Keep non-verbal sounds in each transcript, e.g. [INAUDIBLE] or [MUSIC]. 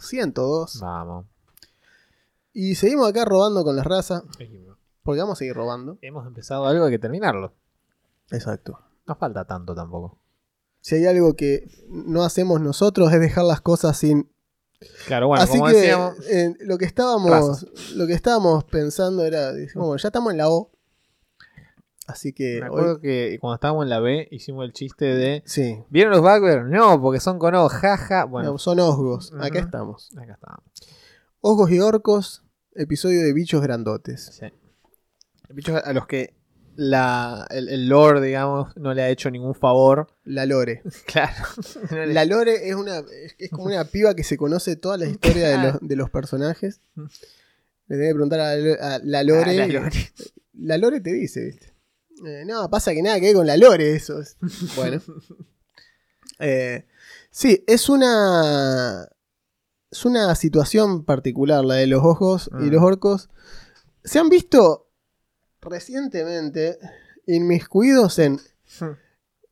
102. Vamos. Y seguimos acá robando con la raza, porque vamos a seguir robando. Hemos empezado algo, hay que terminarlo. Exacto. No falta tanto tampoco. Si hay algo que no hacemos nosotros es dejar las cosas sin... Claro, bueno, Así como que decíamos, eh, lo que estábamos razas. lo que estábamos pensando era, bueno, ya estamos en la O. Así que me hoy- acuerdo que cuando estábamos en la B hicimos el chiste de. sí, ¿Vieron los Backbear? No, porque son con O, jaja. Bueno, no, son osgos. Acá Ujú. estamos. acá está. Osgos y orcos, episodio de bichos grandotes. Sí. Bichos a los que la, el, el lore, digamos, no le ha hecho ningún favor. La Lore. [LAUGHS] Claro. [LAUGHS] La Lore es una es, como una piba que se conoce toda la historia de los, de los personajes. Le tenés que preguntar a la, a la Lore. Ah, la Lore. La Lore te dice, ¿viste? Eh, no, pasa que nada que ver con la Lore, eso. es- [LAUGHS] Bueno. Eh, sí, es una. Es una situación particular la de los ojos y Mm. los orcos. Se han visto recientemente inmiscuidos en.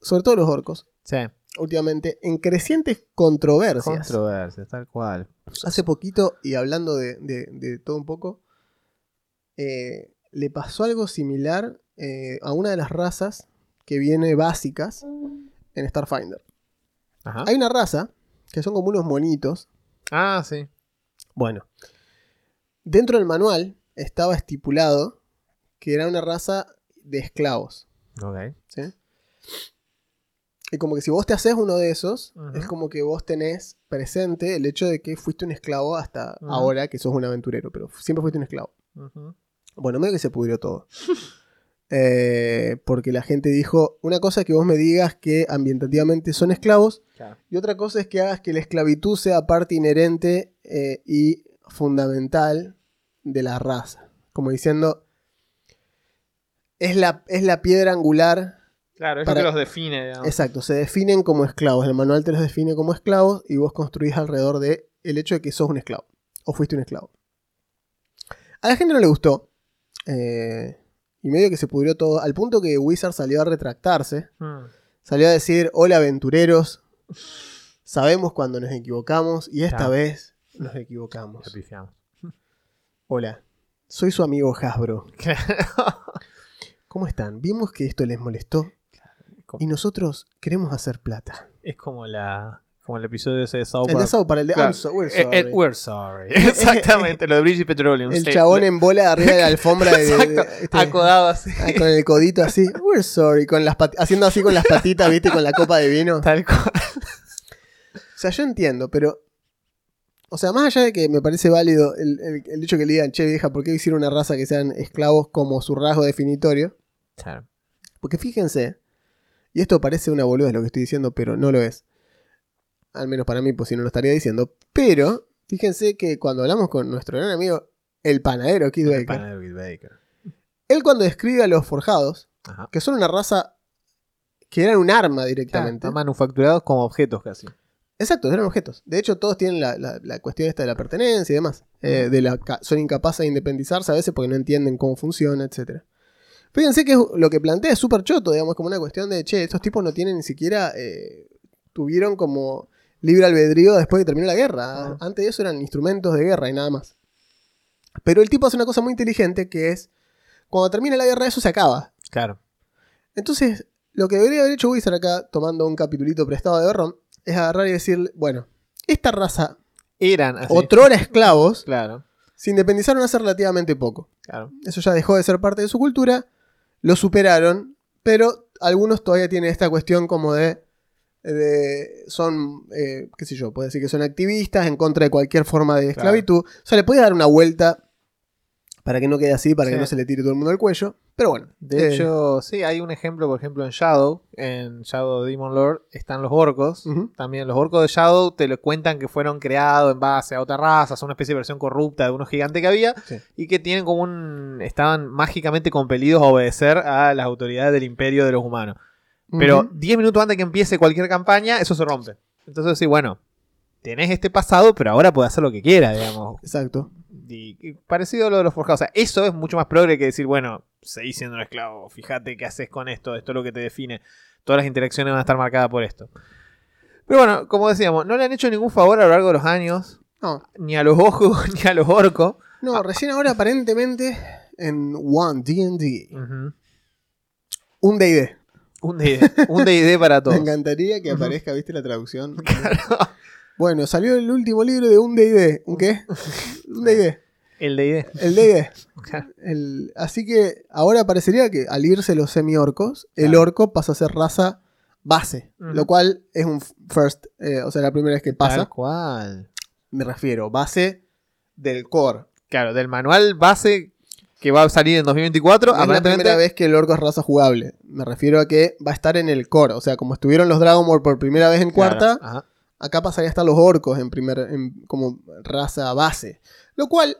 Sobre todo los orcos, Sí, últimamente, en crecientes controversias. controversias, tal cual. Hace poquito, y hablando de, de- de todo un poco, eh, le pasó algo similar eh, a una de las razas que viene básicas en Starfinder. Ajá. Hay una raza que son como unos monitos. Ah, sí. Bueno, dentro del manual estaba estipulado que era una raza de esclavos. Ok. ¿sí? Y como que si vos te haces uno de esos, es como que vos tenés presente el hecho de que fuiste un esclavo hasta ahora que sos un aventurero, pero siempre fuiste un esclavo. Bueno, medio que se pudrió todo. [LAUGHS] Eh, porque la gente dijo, una cosa es que vos me digas que ambientativamente son esclavos, Claro. y otra cosa es que hagas que la esclavitud sea parte inherente eh, y fundamental de la raza. Como diciendo, es la, es la piedra angular Claro, es Para- lo que los define, digamos. Exacto, se definen como esclavos. El manual te los define como esclavos y vos construís alrededor de el hecho de que sos un esclavo. O fuiste un esclavo. A la gente no le gustó. eh, y medio que se pudrió todo. Al punto que Wizard salió a retractarse. Mm. Salió a decir, hola aventureros. Sabemos cuando nos equivocamos y esta Claro. vez nos equivocamos. Hola, soy su amigo Hasbro. [LAUGHS] ¿Cómo están? Vimos que esto les molestó y nosotros queremos hacer plata. Es como la como el episodio ese de South El de Park. South Park, el de Claro. I'm so- we're Eh, eh, sorry. we're sorry. [LAUGHS] Exactamente, lo de British Petroleum. El sí. chabón en bola arriba de la alfombra de, de- Exacto, este, acodado así. ah, con el codito así. We're sorry. Con las haciendo así con las patitas, viste, con la copa de vino. Tal cual. O sea, yo entiendo, pero. O sea, más allá de que me parece válido el, el- el hecho que le digan, che vieja, ¿por qué hicieron una raza que sean esclavos como su rasgo definitorio? Claro. Porque fíjense, y esto parece una boludez lo que estoy diciendo, pero no lo es. Al menos para mí, pues si no lo estaría diciendo. Pero, fíjense que cuando hablamos con nuestro gran amigo, el panadero Kid El Baker, Bill Baker. él cuando describe a los forjados, Ajá. que son una raza que eran un arma directamente. manufacturados como objetos casi. Exacto, eran objetos. De hecho, todos tienen la, la- la cuestión esta de la pertenencia y demás. Eh, de la, son incapaces de independizarse a veces porque no entienden cómo funciona, etc. Fíjense que lo que plantea es súper choto, digamos, como una cuestión de, che, estos tipos no tienen ni siquiera, eh, tuvieron como libre albedrío después de que terminó la guerra. Ah. Antes de eso eran instrumentos de guerra y nada más. Pero el tipo hace una cosa muy inteligente que es, cuando termina la guerra eso se acaba. Claro. Entonces, lo que debería haber hecho Wizard acá, tomando un capitulito prestado de Berron, es agarrar y decir, bueno, esta raza, Eran así. otrora esclavos, Claro. se independizaron hace relativamente poco. Claro. Eso ya dejó de ser parte de su cultura, lo superaron, pero algunos todavía tienen esta cuestión como de... de- son, eh, qué sé yo, puede decir que son activistas en contra de cualquier forma de esclavitud. O sea, le puede dar una vuelta Para que no quede así, para que no se le tire todo el mundo al cuello. Pero bueno. De eh, hecho, sí, hay un ejemplo, por ejemplo, en Shadow. En Shadow Demon Lord están los orcos. También los orcos de Shadow te lo cuentan que fueron creados en base a otra raza, son una especie de versión corrupta de unos gigantes que había Sí. y que tienen como un. estaban mágicamente compelidos a obedecer a las autoridades del imperio de los humanos. Pero Ujú. 10 minutos antes que empiece cualquier campaña, eso se rompe. Entonces, sí, bueno, tenés este pasado, pero ahora puedes hacer lo que quieras, digamos. Exacto. Y, y parecido a lo de los forjados. O sea, eso es mucho más progre que decir, bueno, seguís siendo un esclavo, fíjate qué haces con esto, esto es lo que te define. Todas las interacciones van a estar marcadas por esto. Pero bueno, como decíamos, no le han hecho ningún favor a lo largo de los años, No, ni a los ojos, [LAUGHS] ni a los orcos. no, recién ahora aparentemente en One D&D. Ujú. Un D&D. Un D&D, un D&D para [LAUGHS] Me todos. encantaría que aparezca, ¿viste la traducción? [LAUGHS] Bueno, salió el último libro de un D&D. ¿Un qué? [LAUGHS] Un D&D. El D&D. El D&D. El- así que ahora parecería que al irse los semi-orcos, el Claro. orco pasa a ser raza base. Lo cual es un first, eh, o sea, la primera vez que pasa. Tal cual. Me refiero, base del core. Claro, del manual base que va a salir en 2024, No es la primera vez que el orco es raza jugable. Me refiero a que va a estar en el core. O sea, como estuvieron los Dragon Ball por primera vez en cuarta, ajá. acá pasaría a estar los orcos en primer, en- como raza base. Lo cual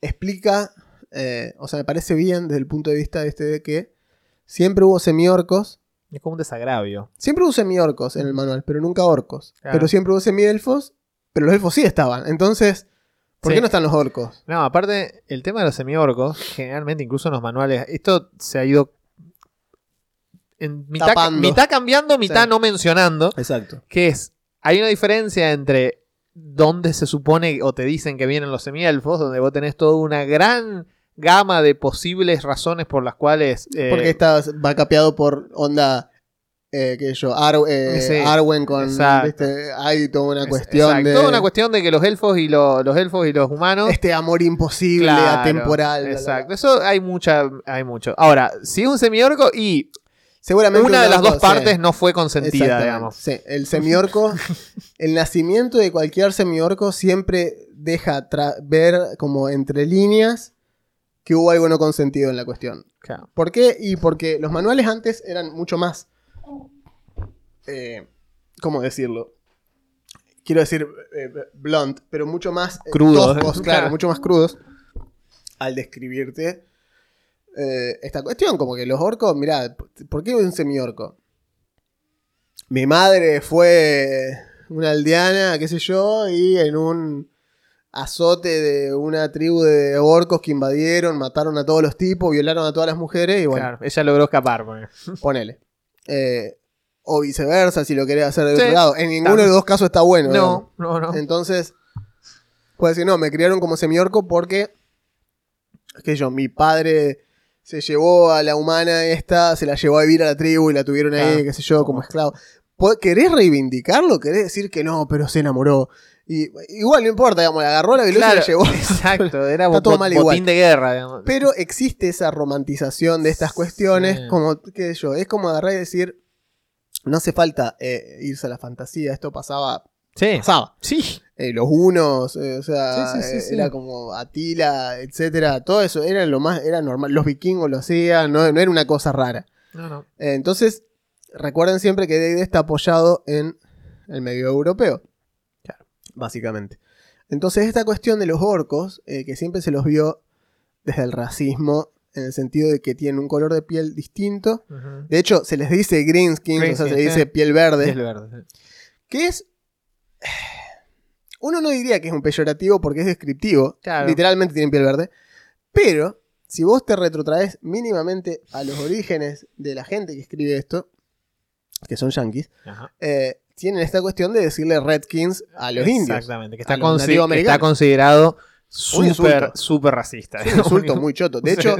explica, eh, o sea, me parece bien desde el punto de vista este de que siempre hubo semi-orcos. Es como un desagravio. Siempre hubo semi-orcos en el manual, pero nunca orcos. Claro. Pero siempre hubo semi-elfos, pero los elfos sí estaban. Entonces, ¿por Sí. qué no están los orcos? No, aparte, el tema de los semiorcos, generalmente incluso en los manuales, esto se ha ido en mitad, cambiando, mitad Sí. no mencionando, Exacto. que es, hay una diferencia entre donde se supone o te dicen que vienen los semielfos, donde vos tenés toda una gran gama de posibles razones por las cuales... eh, Porque está, va capeado por onda, eh, sé yo, Ar- eh, Sí, Arwen con. ¿viste? hay toda una es- cuestión exacto, de toda una cuestión de que los elfos y lo- los elfos y los humanos este amor imposible, Claro, atemporal. bla, bla, bla. Exacto, eso hay mucha, hay mucho. Ahora, si es un semiorco y Seguramente una de las dos partes sí, no fue consentida, digamos. Sí, el semiorco, [LAUGHS] el nacimiento de cualquier semiorco siempre deja ver como entre líneas que hubo algo no consentido en la cuestión. Claro. ¿Por qué? Y porque los manuales antes eran mucho más. Eh, ¿Cómo decirlo? Quiero decir eh, blunt, pero mucho más eh, Crudos, toscos, claro, Claro. mucho más crudos al describirte eh, esta cuestión. Como que los orcos, mirá, ¿por qué un semiorco? Mi madre fue una aldeana, qué sé yo, y en un azote de una tribu de orcos que invadieron, mataron a todos los tipos, violaron a todas las mujeres y bueno, Claro, ella logró escapar. pues. ponele. Eh, o viceversa, si lo querés hacer de Sí, otro lado. En ninguno claro. de los dos casos está bueno. No, no, no. digamos. Entonces, puede decir, no, me criaron como semiorco porque, qué sé yo, mi padre se llevó a la humana esta, se la llevó a vivir a la tribu y la tuvieron ahí, qué sé yo, como esclavo. ¿Po- ¿Querés reivindicarlo? ¿Querés decir que no, pero se enamoró? Y, igual no importa, digamos, la agarró la velocidad y Claro, la llevó. [LAUGHS] exacto, era Está todo mal botín igual. de guerra, digamos. Pero existe esa romantización de estas cuestiones, Sí. como, qué sé yo, es como agarrar y decir, no hace falta eh, irse a la fantasía, esto pasaba, sí, pasaba. sí, Eh, los unos, eh, o sea, Sí, sí, sí, sí. era como Atila, etcétera, todo eso era lo más, era normal, los vikingos lo hacían, no, no era una cosa rara. no, no. Entonces, recuerden siempre que D&D está apoyado en el medio europeo. Claro. Básicamente. Entonces, esta cuestión de los orcos, que siempre se los vio desde el racismo, en el sentido de que tienen un color de piel distinto. De hecho, se les dice greenskin, o sea, se les dice sí. piel verde. Es verde, sí. Que es. Uno no diría que es un peyorativo porque es descriptivo. Claro. Literalmente tienen piel verde. Pero, si vos te retrotraes mínimamente a los orígenes de la gente que escribe esto, que son yankees, Ajá. eh, tienen esta cuestión de decirle redskins a los indios. Exactamente, que está, consi- considerado súper, súper racista. Es un insulto muy choto. De [LAUGHS] hecho,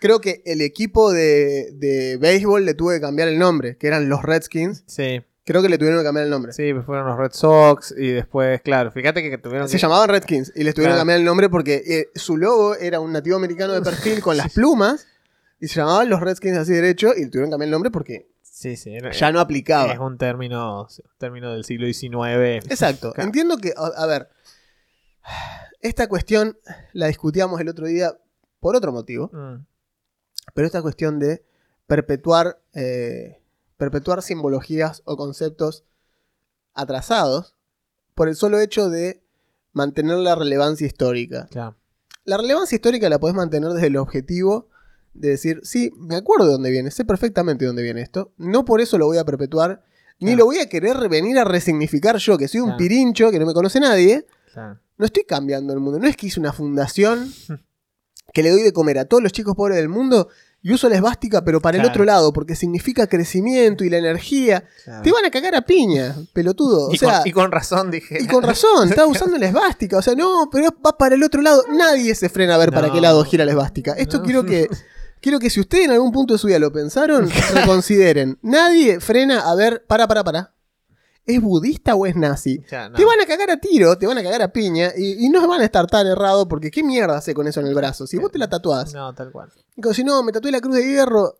creo que el equipo de, de béisbol le tuve que cambiar el nombre, que eran los Redskins. sí, Creo que le tuvieron que cambiar el nombre. sí, pues fueron los Red Sox y después, claro, fíjate que tuvieron Se que... llamaban Redskins y les tuvieron Claro. que cambiar el nombre porque eh, su logo era un nativo americano de perfil con [LAUGHS] las plumas y se llamaban los Redskins así derecho y le tuvieron que cambiar el nombre porque Sí, sí, era- ya no es aplicaba. un término, término del siglo XIX. Exacto. Claro. Entiendo que, a, a ver, Esta cuestión la discutíamos el otro día por otro motivo, Mm, pero esta cuestión de perpetuar, eh, perpetuar simbologías o conceptos atrasados por el solo hecho de mantener la relevancia histórica. claro. La relevancia histórica la podés mantener desde el objetivo de decir, sí, me acuerdo de dónde viene, sé perfectamente de dónde viene esto, no por eso lo voy a perpetuar, ni lo voy a querer venir a resignificar yo, que soy un Claro. pirincho, que no me conoce nadie, claro. no estoy cambiando el mundo, no es que hice una fundación [LAUGHS] que le doy de comer a todos los chicos pobres del mundo y uso la esvástica, pero para el otro lado, porque significa crecimiento y la energía. claro. Te van a cagar a piña, pelotudo. O y, sea, con, y con razón dije. y con razón, [LAUGHS] estás usando la esvástica. O sea, no, pero va para el otro lado. Nadie se frena a ver para qué lado gira la esvástica. Esto No. quiero que. Quiero que si ustedes en algún punto de su vida lo pensaron, [LAUGHS] reconsideren. Nadie frena a ver, para, para, para. ¿Es budista o es nazi? No. Te van a cagar a tiro, te van a cagar a piña y, y no van a estar tan errados porque ¿qué mierda hace con eso en el brazo? Si vos te la tatuás, No, tal cual. y como si no, me tatué la cruz de hierro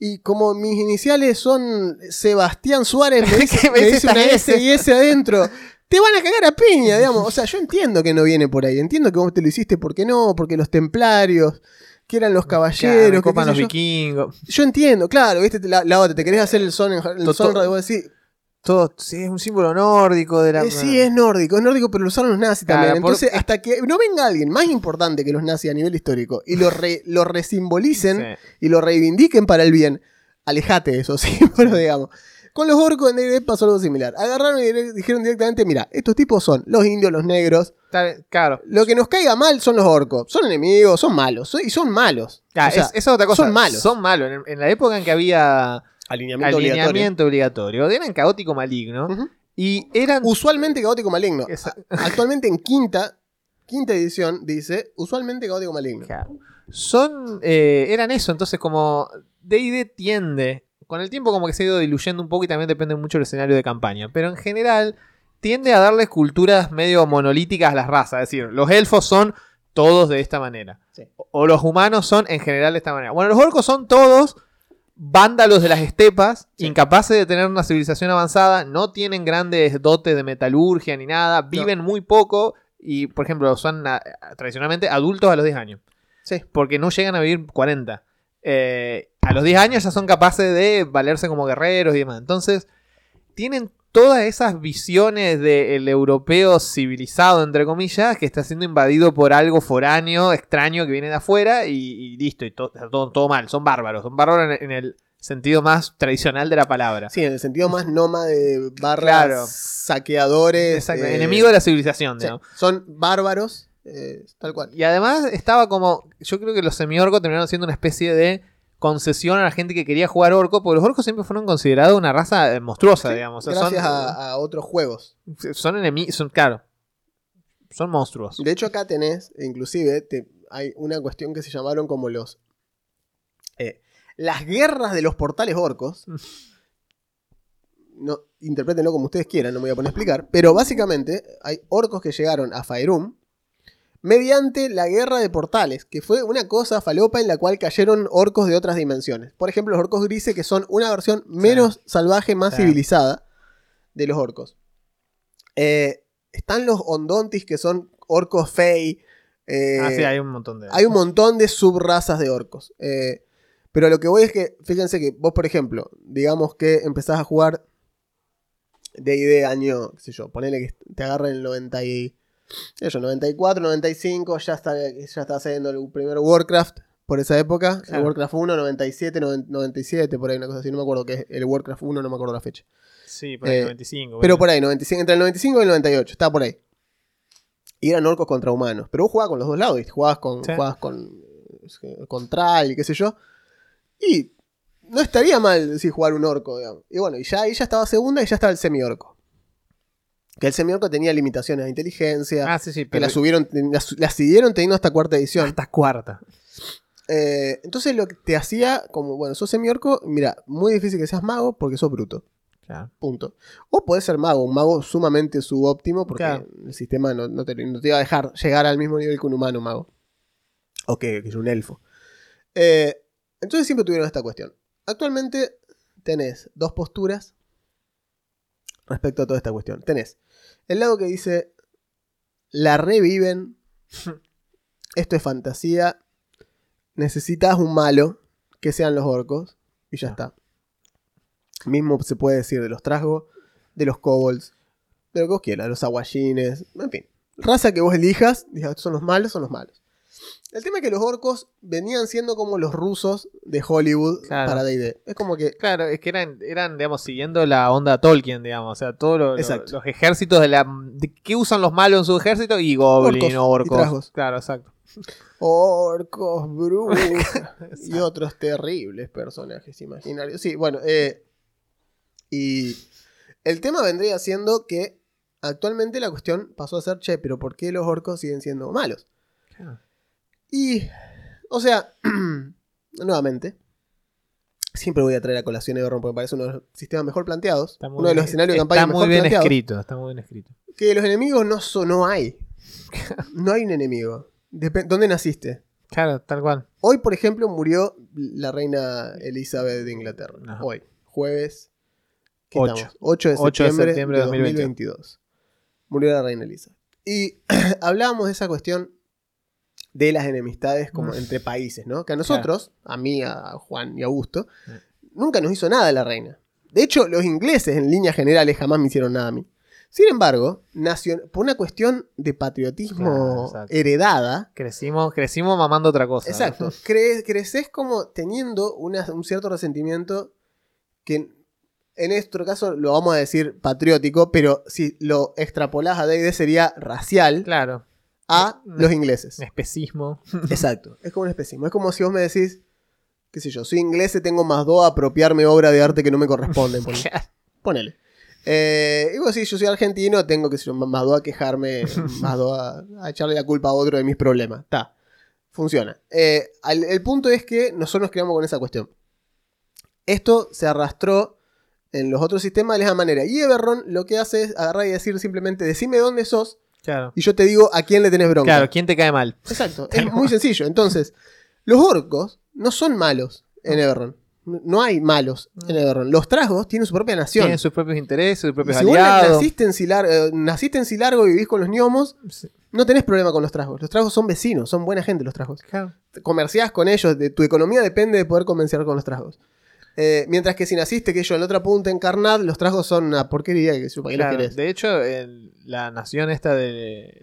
y como mis iniciales son Sebastián Suárez, me [LAUGHS] dice, Me dice una S y S adentro. Te van a cagar a piña, digamos. O sea, yo entiendo que no viene por ahí. Entiendo que vos te lo hiciste porque no, porque los templarios, que eran los Claro, caballeros, me que los yo. vikingos. Yo entiendo, claro, viste, la, la otra, te querés hacer el son en el To- son to- y vos decís, Todo, sí, es un símbolo nórdico de la. Eh, sí, es nórdico, es nórdico, pero lo usaron los nazis Claro, también. por- Entonces, hasta que no venga alguien más importante que los nazis a nivel histórico y lo, re- [LAUGHS] lo resimbolicen Sí. y lo reivindiquen para el bien, alejate de eso, sí, pero digamos. Con los orcos en D&D pasó algo similar. Agarraron y dijeron directamente, mira, estos tipos son los indios, los negros. Claro. Lo que nos caiga mal son los orcos. Son enemigos, son malos. son- y son malos. Claro, O sea, es, esa es otra cosa. son malos. Son malos. En, en la época en que había alineamiento, alineamiento obligatorio, eran caótico maligno. obligatorio. Y eran. Usualmente caótico maligno. Esa- Actualmente en quinta, quinta edición dice, usualmente caótico maligno. Claro. Son. eh, eran eso. Entonces, como DD tiende. Con el tiempo, como que se ha ido diluyendo un poco y también depende mucho del escenario de campaña. Pero en general, tiende a darles culturas medio monolíticas a las razas. Es decir, los elfos son todos de esta manera. Sí. O los humanos son en general de esta manera. Bueno, los orcos son todos vándalos de las estepas, Sí. incapaces de tener una civilización avanzada, no tienen grandes dotes de metalurgia ni nada, viven muy poco y, por ejemplo, son ah, tradicionalmente adultos a los 10 años Sí. porque no llegan a vivir 40. Eh, a los 10 años ya son capaces de valerse como guerreros y demás. Entonces, tienen todas esas visiones del europeo civilizado, entre comillas, que está siendo invadido por algo foráneo, extraño, que viene de afuera y, y listo, y to- todo, todo mal. Son bárbaros. Son bárbaros en, en el sentido más tradicional de la palabra. Sí, en el sentido más nómade barra Claro. saqueadores. Exacto, eh, Enemigo de la civilización, sí, son bárbaros, eh, tal cual. Y además estaba como. Yo creo que los semi-orcos terminaron siendo una especie de concesión a la gente que quería jugar orco, porque los orcos siempre fueron considerados una raza eh, monstruosa, Sí, digamos. O sea, gracias son, a, a otros juegos. son enemigos. Son, claro. Son monstruos. De hecho, acá tenés, inclusive, te- hay una cuestión que se llamaron como los. eh, las guerras de los portales orcos. No, interprétenlo como ustedes quieran, no me voy a poner a explicar. Pero básicamente, hay orcos que llegaron a Faerun mediante la guerra de portales, que fue una cosa falopa en la cual cayeron orcos de otras dimensiones. Por ejemplo, los orcos grises, que son una versión menos salvaje, más Sí. civilizada de los orcos. Eh, están los ondontis, que son orcos fey. eh, ah, sí, hay un montón de. hay un montón de subrazas de orcos. Eh, pero lo que voy es que, fíjense que vos, por ejemplo, digamos que empezás a jugar D&D año, qué sé yo, ponele que te agarra el 90 y, yo, 94, 95, ya está, ya está haciendo el primer Warcraft por esa época. El Claro. Warcraft 1, 97, 97, por ahí una cosa así, no me acuerdo qué es el Warcraft 1, no me acuerdo la fecha. Sí, por ahí eh, 95. Pero bueno. por ahí, 95, entre el 95 y el 98, está por ahí. Y eran orcos contra humanos. Pero vos jugabas con los dos lados. Jugabas con, Sí. jugabas con, con Tral, qué sé yo. Y no estaría mal decir jugar un orco, digamos. Y bueno, y ya ahí ya estaba segunda y ya estaba el semi-orco. Que el semi-orco tenía limitaciones de inteligencia. Ah, sí, sí, que pero. la subieron, la, la siguieron teniendo hasta cuarta edición. Hasta cuarta. Eh, entonces lo que te hacía, como, bueno, sos semi-orco, mira, muy difícil que seas mago porque sos bruto. Claro. Punto. O podés ser mago, un mago sumamente subóptimo porque Claro. el sistema no, no te, no te iba a dejar llegar al mismo nivel que un humano mago. O que, que es un elfo. Eh, entonces siempre tuvieron esta cuestión. Actualmente tenés dos posturas respecto a toda esta cuestión. Tenés el lado que dice, la reviven. [LAUGHS] Esto es fantasía. Necesitas un malo, que sean los orcos, y ya está. Mismo se puede decir de los trasgos, de los kobolds, de lo que vos quieras, los aguayines, en fin. Raza que vos elijas, digas, son los malos, son los malos. El tema es que los orcos venían siendo como los rusos de Hollywood Claro. para D&D. Es como que Claro, es que eran, eran, digamos, siguiendo la onda Tolkien, digamos. O sea, todos lo- lo- Exacto. los ejércitos de la. de- ¿Qué usan los malos en su ejército? Y goblin, Orcos orcos. claro, exacto. orcos, brujas [LAUGHS] y otros terribles personajes imaginarios. Sí, bueno, eh, y el tema vendría siendo que actualmente la cuestión pasó a ser, che, pero ¿por qué los orcos siguen siendo malos? Y, o sea, [CLEARS THROAT] nuevamente, siempre voy a traer a colación Everron porque me parece uno de los sistemas mejor planteados, uno de los escenarios de está campaña muy mejor bien planteados, escrito, está muy bien escrito. que los enemigos no son, no hay. [LAUGHS] No hay un enemigo. Dep- ¿Dónde naciste? Claro, tal cual. Hoy, por ejemplo, murió la reina Elizabeth de Inglaterra. Ajá. Hoy, jueves ¿qué Ocho. estamos? 8 de 8 de septiembre, de de 2022. Murió la reina Elizabeth. Y [CLEARS THROAT] hablábamos de esa cuestión de las enemistades como entre países, ¿no? Que a nosotros, a mí, a Juan y a Augusto, nunca nos hizo nada la reina. De hecho, los ingleses en líneas generales jamás me hicieron nada a mí. Sin embargo, nacion- por una cuestión de patriotismo heredada, Crecimos, crecimos mamando otra cosa. Exacto. [LAUGHS] Cre- creces como teniendo una- un cierto resentimiento que en, en nuestro caso lo vamos a decir patriótico, pero si lo extrapolás a D&D sería racial Claro. A los ingleses. Un especismo. [LAUGHS] Exacto. Es como un especismo. Es como si vos me decís, qué sé yo, soy inglés y tengo más dos a apropiarme obra de arte que no me corresponden. Ponele. Ponele. Eh, y vos decís, yo soy argentino, tengo que más dos a quejarme, [LAUGHS] más dos a, a echarle la culpa a otro de mis problemas. Está. Funciona. Eh, al- el punto es que nosotros nos quedamos con esa cuestión. Esto se arrastró en los otros sistemas de esa manera. Y Everron lo que hace es agarrar y decir simplemente, decime dónde sos Claro. y yo te digo a quién le tenés bronca. Claro, ¿quién te cae mal? Exacto, es muy sencillo. Entonces, los orcos no son malos en Everron. No hay malos en Everron. Los trasgos tienen su propia nación. Tienen sus propios intereses, sus Y propios si vos aliados. naciste en, Cilar- eh, naciste en Cilargo y vivís con los gnomos, Sí, no tenés problema con los trasgos. Los trasgos son vecinos, son buena gente los trasgos. claro. Comerciás con ellos, de, tu economía depende de poder comerciar con los trasgos. Eh, mientras que si naciste, que yo en la otra punta en Carnat, los trasgos son una porquería que ¿para qué los Claro, querés? De hecho, el- la nación esta de,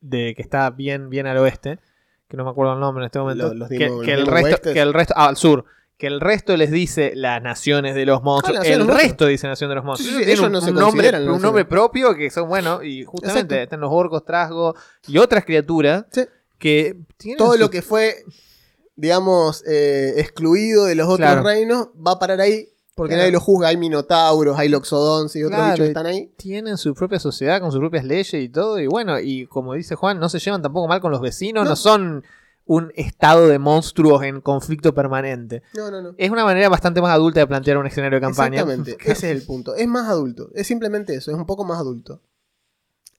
de que está bien, bien al oeste, que no me acuerdo el nombre en este momento, Los- los que, que el resto, Oestes. que el resto, ah, al sur, que el resto les dice las naciones de los monstruos, Ah, de el los monstruos. resto dice nación de los monstruos. Sí, sí, Ellos ellos tienen no un, se un nombre, consideran un nombre propio que son buenos y justamente Exacto. están los orcos, trasgos y otras criaturas Sí. que tienen todo su- lo que fue, digamos, eh, excluido de los otros Claro. reinos va a parar ahí porque Claro. nadie lo juzga. Hay minotauros, hay loxodons y otros Claro, bichos que están ahí. tienen su propia sociedad con sus propias leyes y todo. Y bueno, y como dice Juan, no se llevan tampoco mal con los vecinos, no, No. son un estado de monstruos en conflicto permanente. No, no, no. Es una manera bastante más adulta de plantear un escenario de campaña. Exactamente, [LAUGHS] ese es el punto. Es más adulto. Es simplemente eso, es un poco más adulto.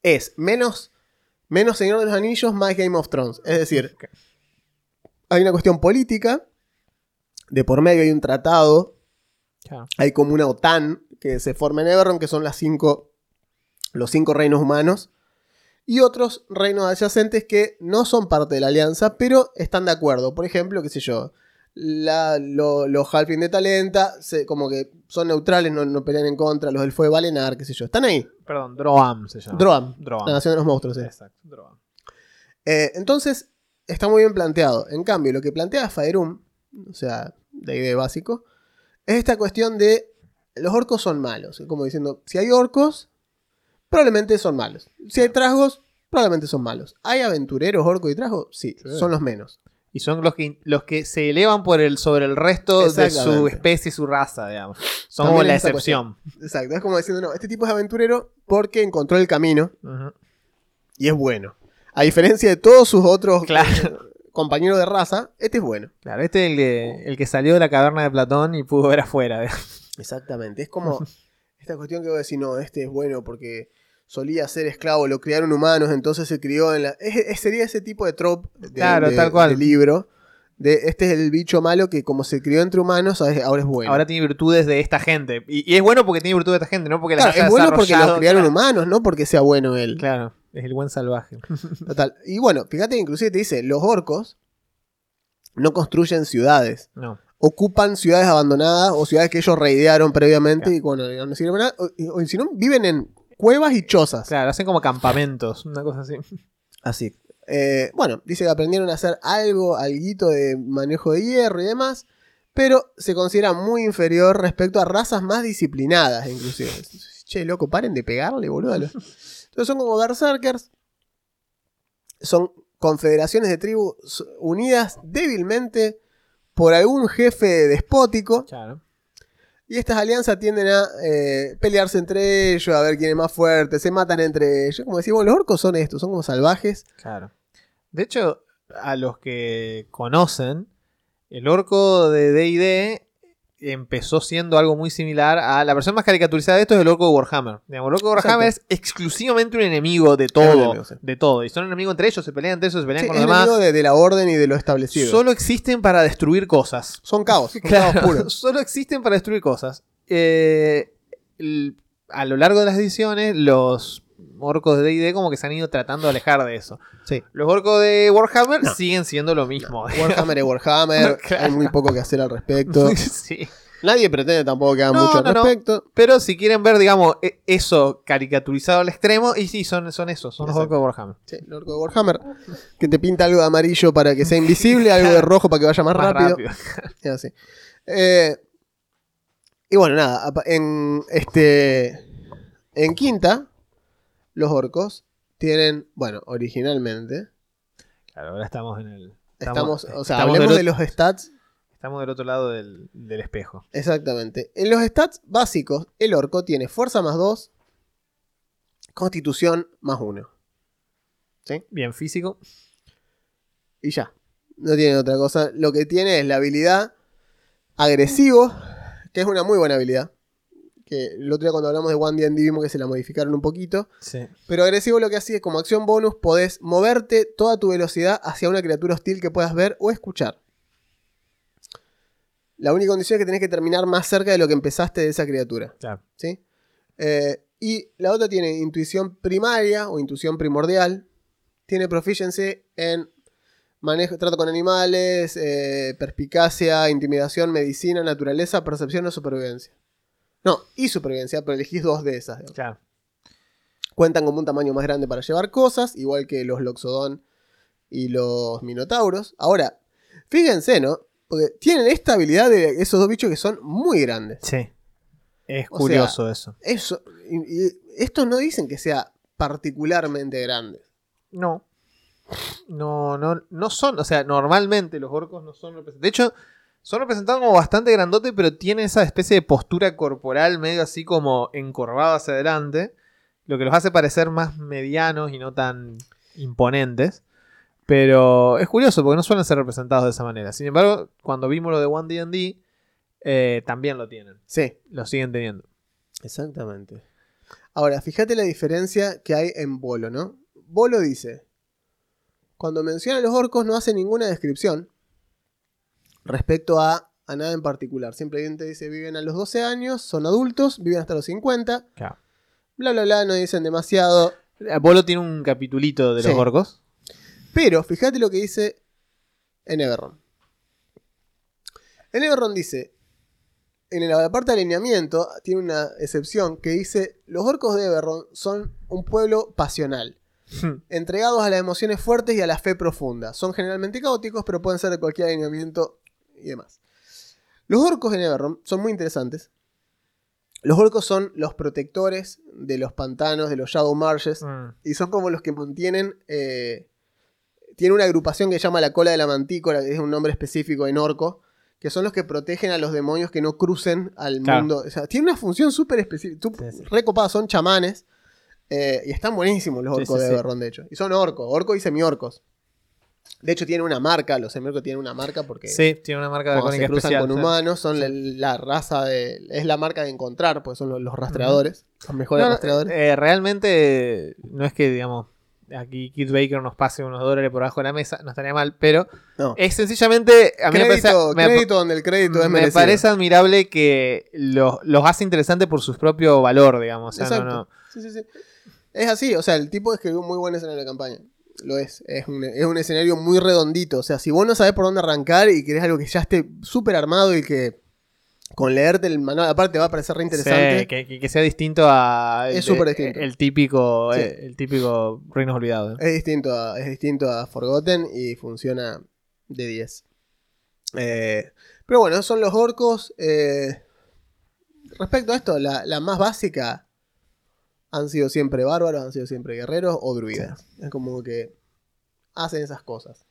Es menos, menos Señor de los Anillos, más Game of Thrones. Es decir. Hay una cuestión política, de por medio hay un tratado hay como una OTAN que se forma en Everron, que son las cinco, los cinco reinos humanos, y otros reinos adyacentes que no son parte de la alianza, pero están de acuerdo. Por ejemplo, qué sé yo, la- lo- los Halfling de Talenta, se- como que son neutrales, no, no pelean en contra, los del Fuego de Valenar, qué sé yo, están ahí. Perdón, Droam se llama. Droam, Droam. la nación de los monstruos. eh. Exacto, Droam. Eh, entonces, está muy bien planteado. En cambio, lo que plantea Faerum, o sea, de idea básico, es esta cuestión de los orcos son malos. Como diciendo, si hay orcos, probablemente son malos. Si hay trasgos, probablemente son malos. ¿Hay aventureros, orcos y trasgos? Sí, Sí. son los menos. Y son los que, los que se elevan por el, sobre el resto de su especie y su raza, digamos. Son como la excepción. Exacto, es como diciendo, no, este tipo es aventurero porque encontró el camino y es bueno. A diferencia de todos sus otros Claro. eh, compañeros de raza, este es bueno. Claro, este es el que, el que salió de la caverna de Platón y pudo ver afuera. Exactamente. Es como [LAUGHS] esta cuestión que vos decís, no, este es bueno porque solía ser esclavo, lo criaron humanos, entonces se crió en la. es- es- sería ese tipo de trope de, Claro, de- tal cual. de libro. De este es el bicho malo que, como se crió entre humanos, ahora es- bueno. Ahora tiene virtudes de esta gente. Y, y es bueno porque tiene virtudes de esta gente, no porque las Claro, es bueno porque lo criaron claro. humanos, no porque sea bueno él. Claro. Es el buen salvaje. [LAUGHS] Total. Y bueno, fíjate que inclusive te dice, los orcos no construyen ciudades. No. Ocupan ciudades abandonadas o ciudades que ellos raidearon previamente y bueno, no sirven nada. O, o si no, viven en cuevas y chozas. Claro, hacen como campamentos, una cosa así. Así. Eh, bueno, dice que aprendieron a hacer algo, alguito de manejo de hierro y demás, pero se considera muy inferior respecto a razas más disciplinadas, inclusive. Che, loco, paren de pegarle, boludo. Entonces son como berserkers. Son confederaciones de tribus unidas débilmente por algún jefe despótico. Claro. Y estas alianzas tienden a eh, pelearse entre ellos, a ver quién es más fuerte, se matan entre ellos. Como decimos, los orcos son estos, son como salvajes. Claro. De hecho, a los que conocen, el orco de DD empezó siendo algo muy similar a la versión más caricaturizada de esto es el orco de Warhammer. Digamos, el orco de Warhammer Exacto. es exclusivamente un enemigo de todo, enemigo, sí. de todo. Y son enemigos entre ellos, se pelean entre ellos, se pelean Sí, con los demás. enemigo de, de la orden y de lo establecido. Solo existen para destruir cosas. son caos, son [LAUGHS] Claro, caos puros. solo existen para destruir cosas. Eh, el- a lo largo de las ediciones, los orcos de D&D como que se han ido tratando de alejar de eso. Sí. Los orcos de Warhammer No. siguen siendo lo mismo. Warhammer es Warhammer, [LAUGHS] Claro. hay muy poco que hacer al respecto. [LAUGHS] sí. Nadie pretende tampoco que hagan No, mucho al no, no. respecto. Pero si quieren ver, digamos, e- eso caricaturizado al extremo, y sí, son, son esos, son los orcos de Warhammer. Sí, el orco de Warhammer, que te pinta algo de amarillo para que sea invisible, algo de [LAUGHS] rojo para que vaya más, Más rápido. Es así. Eh, y bueno, nada, en este en quinta, los orcos tienen, bueno, originalmente, Claro, ahora estamos en el. estamos, o sea, estamos hablemos de los stats, estamos del otro lado del, del espejo. exactamente. En los stats básicos, el orco tiene fuerza más 2, constitución más 1. Bien físico. Y ya. No tiene otra cosa. Lo que tiene es la habilidad agresivo, que es una muy buena habilidad. Que el otro día cuando hablamos de One D&D vimos que se la modificaron un poquito. Sí. Pero agresivo lo que hace es como acción bonus podés moverte toda tu velocidad hacia una criatura hostil que puedas ver o escuchar. La única condición es que tenés que terminar más cerca de lo que empezaste de esa criatura. Claro. ¿sí? Eh, y la otra tiene intuición primaria o intuición primordial. Tiene proficiency en manejo, trato con animales, eh, perspicacia, intimidación, medicina, naturaleza, percepción o supervivencia. No, y supervivencia, pero elegís dos de esas. digamos. Claro. Cuentan con un tamaño más grande para llevar cosas, igual que los Loxodon y los Minotauros. Ahora, fíjense, ¿no? Porque tienen esta habilidad de esos dos bichos que son muy grandes. Sí. Es O curioso eso. Eso, y, y estos no dicen que sea particularmente grandes. No. No, no, no son, o sea, normalmente los orcos no son representados. De hecho, son representados como bastante grandote, pero tienen esa especie de postura corporal medio así como encorvado hacia adelante, lo que los hace parecer más medianos y no tan imponentes. Pero es curioso porque no suelen ser representados de esa manera. Sin embargo, cuando vimos lo de One D&D, eh, también lo tienen. Sí, Lo siguen teniendo. exactamente. Ahora, fíjate la diferencia que hay en Bolo, ¿no? Bolo dice, cuando menciona a los orcos no hace ninguna descripción respecto a, a nada en particular. Simplemente dice, viven a los 12 años, son adultos, viven hasta los 50, Claro. bla, bla, bla, no dicen demasiado. Apolo tiene un capitulito de los Sí. orcos. Pero fíjate lo que dice en Everron. En Everron dice, en la parte de alineamiento, tiene una excepción que dice, los orcos de Everron son un pueblo pasional, entregados a las emociones fuertes y a la fe profunda. Son generalmente caóticos, pero pueden ser de cualquier alineamiento y demás. Los orcos en Everron son muy interesantes. Los orcos son los protectores de los pantanos, de los Shadow Marshes, Mm. y son como los que mantienen. eh, tiene una agrupación que se llama la cola de la mantícora, que es un nombre específico en orco. Que son los que protegen a los demonios que no crucen al Claro. mundo. O sea, tiene una función súper específica. Sí, sí. Recopadas, son chamanes. eh, y están buenísimos los orcos sí, de. Everron, de hecho. Y son orcos, orcos y semiorcos. De hecho, tienen una marca. Los semiorcos tienen una marca porque Sí, tiene una marca cuando dracónica se cruzan especial. con humanos son la, la raza de. Es la marca de encontrar, pues son los, los rastreadores. Los mejores No, rastreadores. eh, realmente no es que, digamos, aquí Kid Baker nos pase unos dólares por abajo de la mesa, no estaría mal, pero no. es sencillamente, a mí me crédito, parece, me- crédito donde el crédito es me merecido. parece admirable que los, los hace interesantes por su propio valor, digamos. O sea, no, Exacto. no. Sí, sí, sí. Es así, o sea, el tipo escribió muy buen escenario de campaña. Lo es. Es un, es un escenario muy redondito. O sea, si vos no sabés por dónde arrancar y querés algo que ya esté súper armado y que con leerte el manual aparte va a parecer re interesante. Sí, que, sea distinto a. Es el- súper distinto. El típico, Sí. eh, el típico Reinos Olvidados. Es distinto a, es distinto a Forgotten y funciona de 10. Eh, pero bueno, son los orcos. eh, respecto a esto, la, la más básica han sido siempre bárbaros, han sido siempre guerreros o druidas. Es como que hacen esas cosas.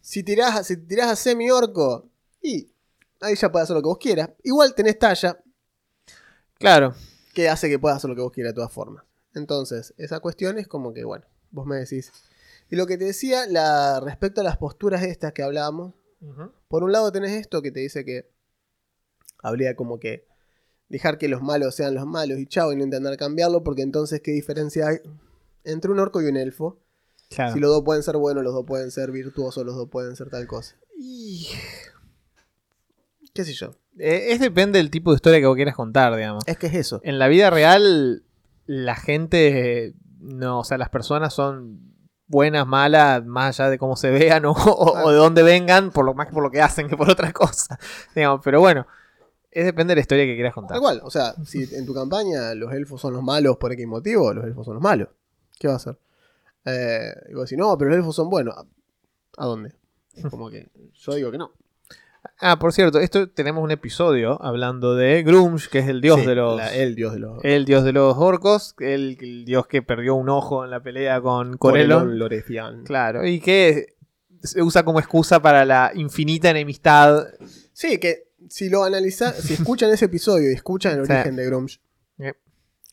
Si tirás, a- si tirás a semi-orco, y ahí ya puedes hacer lo que vos quieras. Igual tenés talla, Claro. que hace que puedas hacer lo que vos quieras de todas formas. Entonces, esa cuestión es como que, bueno, vos me decís. Y lo que te decía, la, respecto a las posturas estas que hablábamos, por un lado tenés esto que te dice que habría como que dejar que los malos sean los malos y chao, y no intentar cambiarlo, porque entonces, ¿qué diferencia hay entre un orco y un elfo? Claro. Si los dos pueden ser buenos, los dos pueden ser virtuosos, los dos pueden ser tal cosa. Y- ¿Qué sé yo? eh, es depende del tipo de historia que vos quieras contar, digamos. Es que es eso. En la vida real, la gente, no, o sea, las personas son buenas, malas, más allá de cómo se vean o, o- o de dónde vengan, por lo más que por lo que hacen que por otra cosa. [LAUGHS] Digamos, pero bueno, es depende de la historia que quieras contar. Cual, o sea, si en tu campaña los elfos son los malos por X motivo, los elfos son los malos. ¿Qué va a hacer? Eh, y vos decís, no, pero los elfos son buenos. ¿A dónde? [LAUGHS] Como que yo digo que no. Ah, por cierto, esto tenemos un episodio hablando de Grumsh, que es el dios Sí, de los. la- el dios de los. el dios de los orcos, el, el dios que perdió un ojo en la pelea con Corellon. Lorecian. Claro, y que se usa como excusa para la infinita enemistad. Sí, que si lo analizan, si escuchan ese episodio y escuchan el Sí. origen de Grumsh Eh.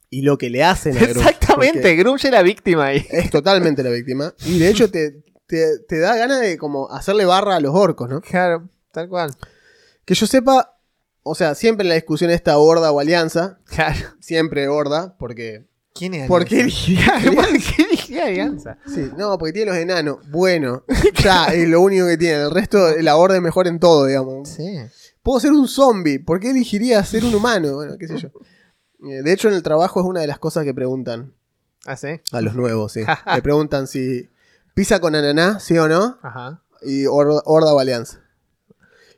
y lo que le hacen a Grumsh. Exactamente, es la víctima ahí. Es totalmente la víctima. Y de hecho te, te, te da ganas de como hacerle barra a los orcos, ¿no? Claro, tal cual. Que yo sepa, o sea, siempre en la discusión esta horda o alianza, Claro. siempre horda, porque ¿Quién es ¿Por qué elegiría [LAUGHS] ¿Por qué elegiría Alianza? Sí, no, porque tiene los enanos. Bueno, ya, [LAUGHS] es lo único que tiene. El resto, la horda es mejor en todo, digamos. Sí. Puedo ser un zombie. ¿Por qué elegiría ser un humano? Bueno, qué sé yo. Eh, De hecho, en el trabajo es una de las cosas que preguntan ¿Ah, sí? a los nuevos, sí. [LAUGHS] Le preguntan si pisa con ananá, sí o no, Ajá. y horda, horda o alianza.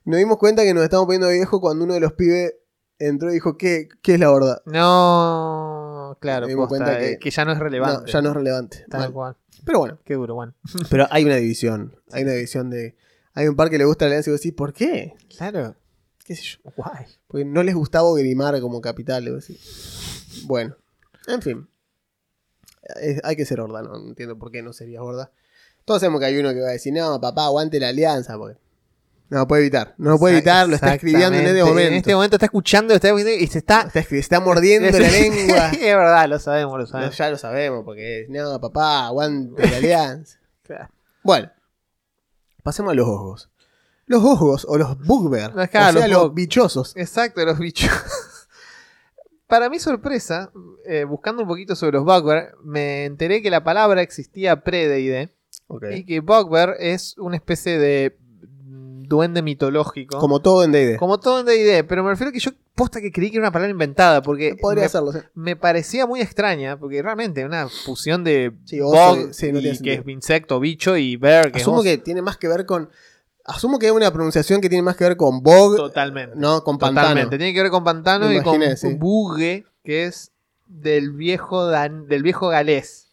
Nos dimos cuenta que nos estamos poniendo viejo cuando uno de los pibes entró y dijo, ¿qué, qué es la horda? No, claro, Nos dimos posta, cuenta eh, que- que, ya no es relevante. No, ya no es relevante. Tal Mal. cual. Pero bueno, Qué duro, Juan. pero hay una división. Hay una división de... Hay un par que le gusta la alianza y vos decís, ¿por qué? Claro. ¿Qué sé yo? Guay. Porque no les gustaba Grimar como capital. le voy a decir. Bueno, en fin. Es- hay que ser horda, no entiendo por qué no sería horda. Todos sabemos que hay uno que va a decir, no, papá, aguante la alianza. Porque... No lo puede evitar. No lo puede evitar, lo está escribiendo en este momento. En este momento está escuchando está y se está. Mordiendo la [LAUGHS] lengua. [LAUGHS] es verdad, lo sabemos, lo No, sabemos. ya lo sabemos, porque no, papá, aguante la alianza. [LAUGHS] Claro. Bueno, pasemos a los ojos. Los ojos o los bugbear, o sea, los los bichosos. Exacto, los bichos. [LAUGHS] Para mi sorpresa, eh, buscando un poquito sobre los Bugbear, me enteré que la palabra existía pre-D&D y que Bugbear es una especie de duende mitológico. Como todo en D&D. Como todo en D&D, pero me refiero a que yo posta que creí que era una palabra inventada porque Podría me, hacerlo, sí. me parecía muy extraña porque realmente una fusión de Sí, bug sí, no y tiene que es insecto, bicho y bear que Asumo que tiene más que ver con. Asumo que es una pronunciación que tiene más que ver con bog, totalmente. no con pantano. Totalmente. Tiene que ver con pantano Me y con sí. bugue, que es del viejo dan- del viejo galés.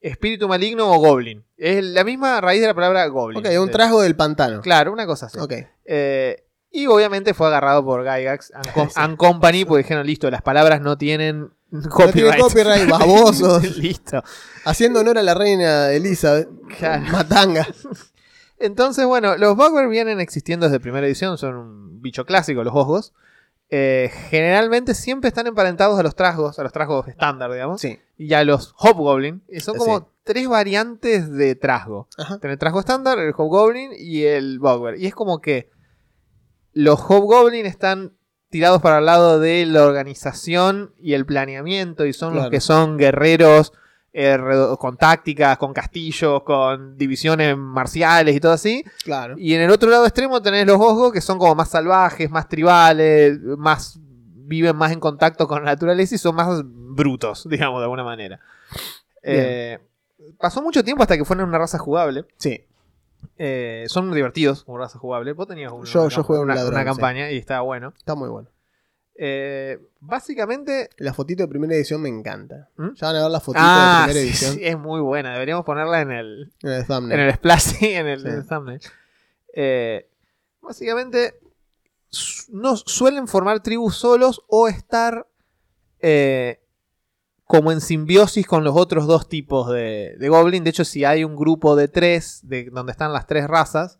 Espíritu maligno o goblin. Es la misma raíz de la palabra goblin. Ok, un trasgo del pantano. Claro, una cosa así. Ok. Eh, y obviamente fue agarrado por Gygax and, Com- [LAUGHS] Sí. and Company, porque dijeron, listo, las palabras no tienen [LAUGHS] No copyright. tiene copyright, [LAUGHS] babosos. listo. Haciendo honor a la reina Elizabeth. Claro. Matanga. Entonces, bueno, los Bugbear vienen existiendo desde primera edición, son un bicho clásico, los osgos. Eh, generalmente siempre están emparentados a los trasgos, a los trasgos estándar, digamos, Sí. y a los Hobgoblin. Y son como sí. tres variantes de trasgo. Tenés el trasgo estándar, el Hobgoblin y el Bugbear. Y es como que los Hobgoblin están tirados para el lado de la organización y el planeamiento y son los que son guerreros eh, con tácticas, con castillos, con divisiones marciales y todo así. Claro. Y en el otro lado extremo tenés los Osgos que son como más salvajes, más tribales, más viven más en contacto con la naturaleza y son más brutos, [LAUGHS] digamos, de alguna manera. Eh, pasó mucho tiempo hasta que fueron una raza jugable. Sí. Eh, son divertidos como raza jugable. Vos tenías una, Yo- yo jugué un una, ladrón, una sí. campaña y estaba bueno. Está muy bueno. Eh, básicamente. La fotito de primera edición me encanta. ¿Mm? Ya van a ver la fotito Ah, de primera sí, edición sí, es muy buena. Deberíamos ponerla en el, en el thumbnail. en el splash, [LAUGHS] en el, Sí. en el thumbnail. Eh, básicamente, no suelen formar tribus solos o estar eh, como en simbiosis con los otros dos tipos de, de goblin. De hecho, si hay un grupo de tres, de, donde están las tres razas,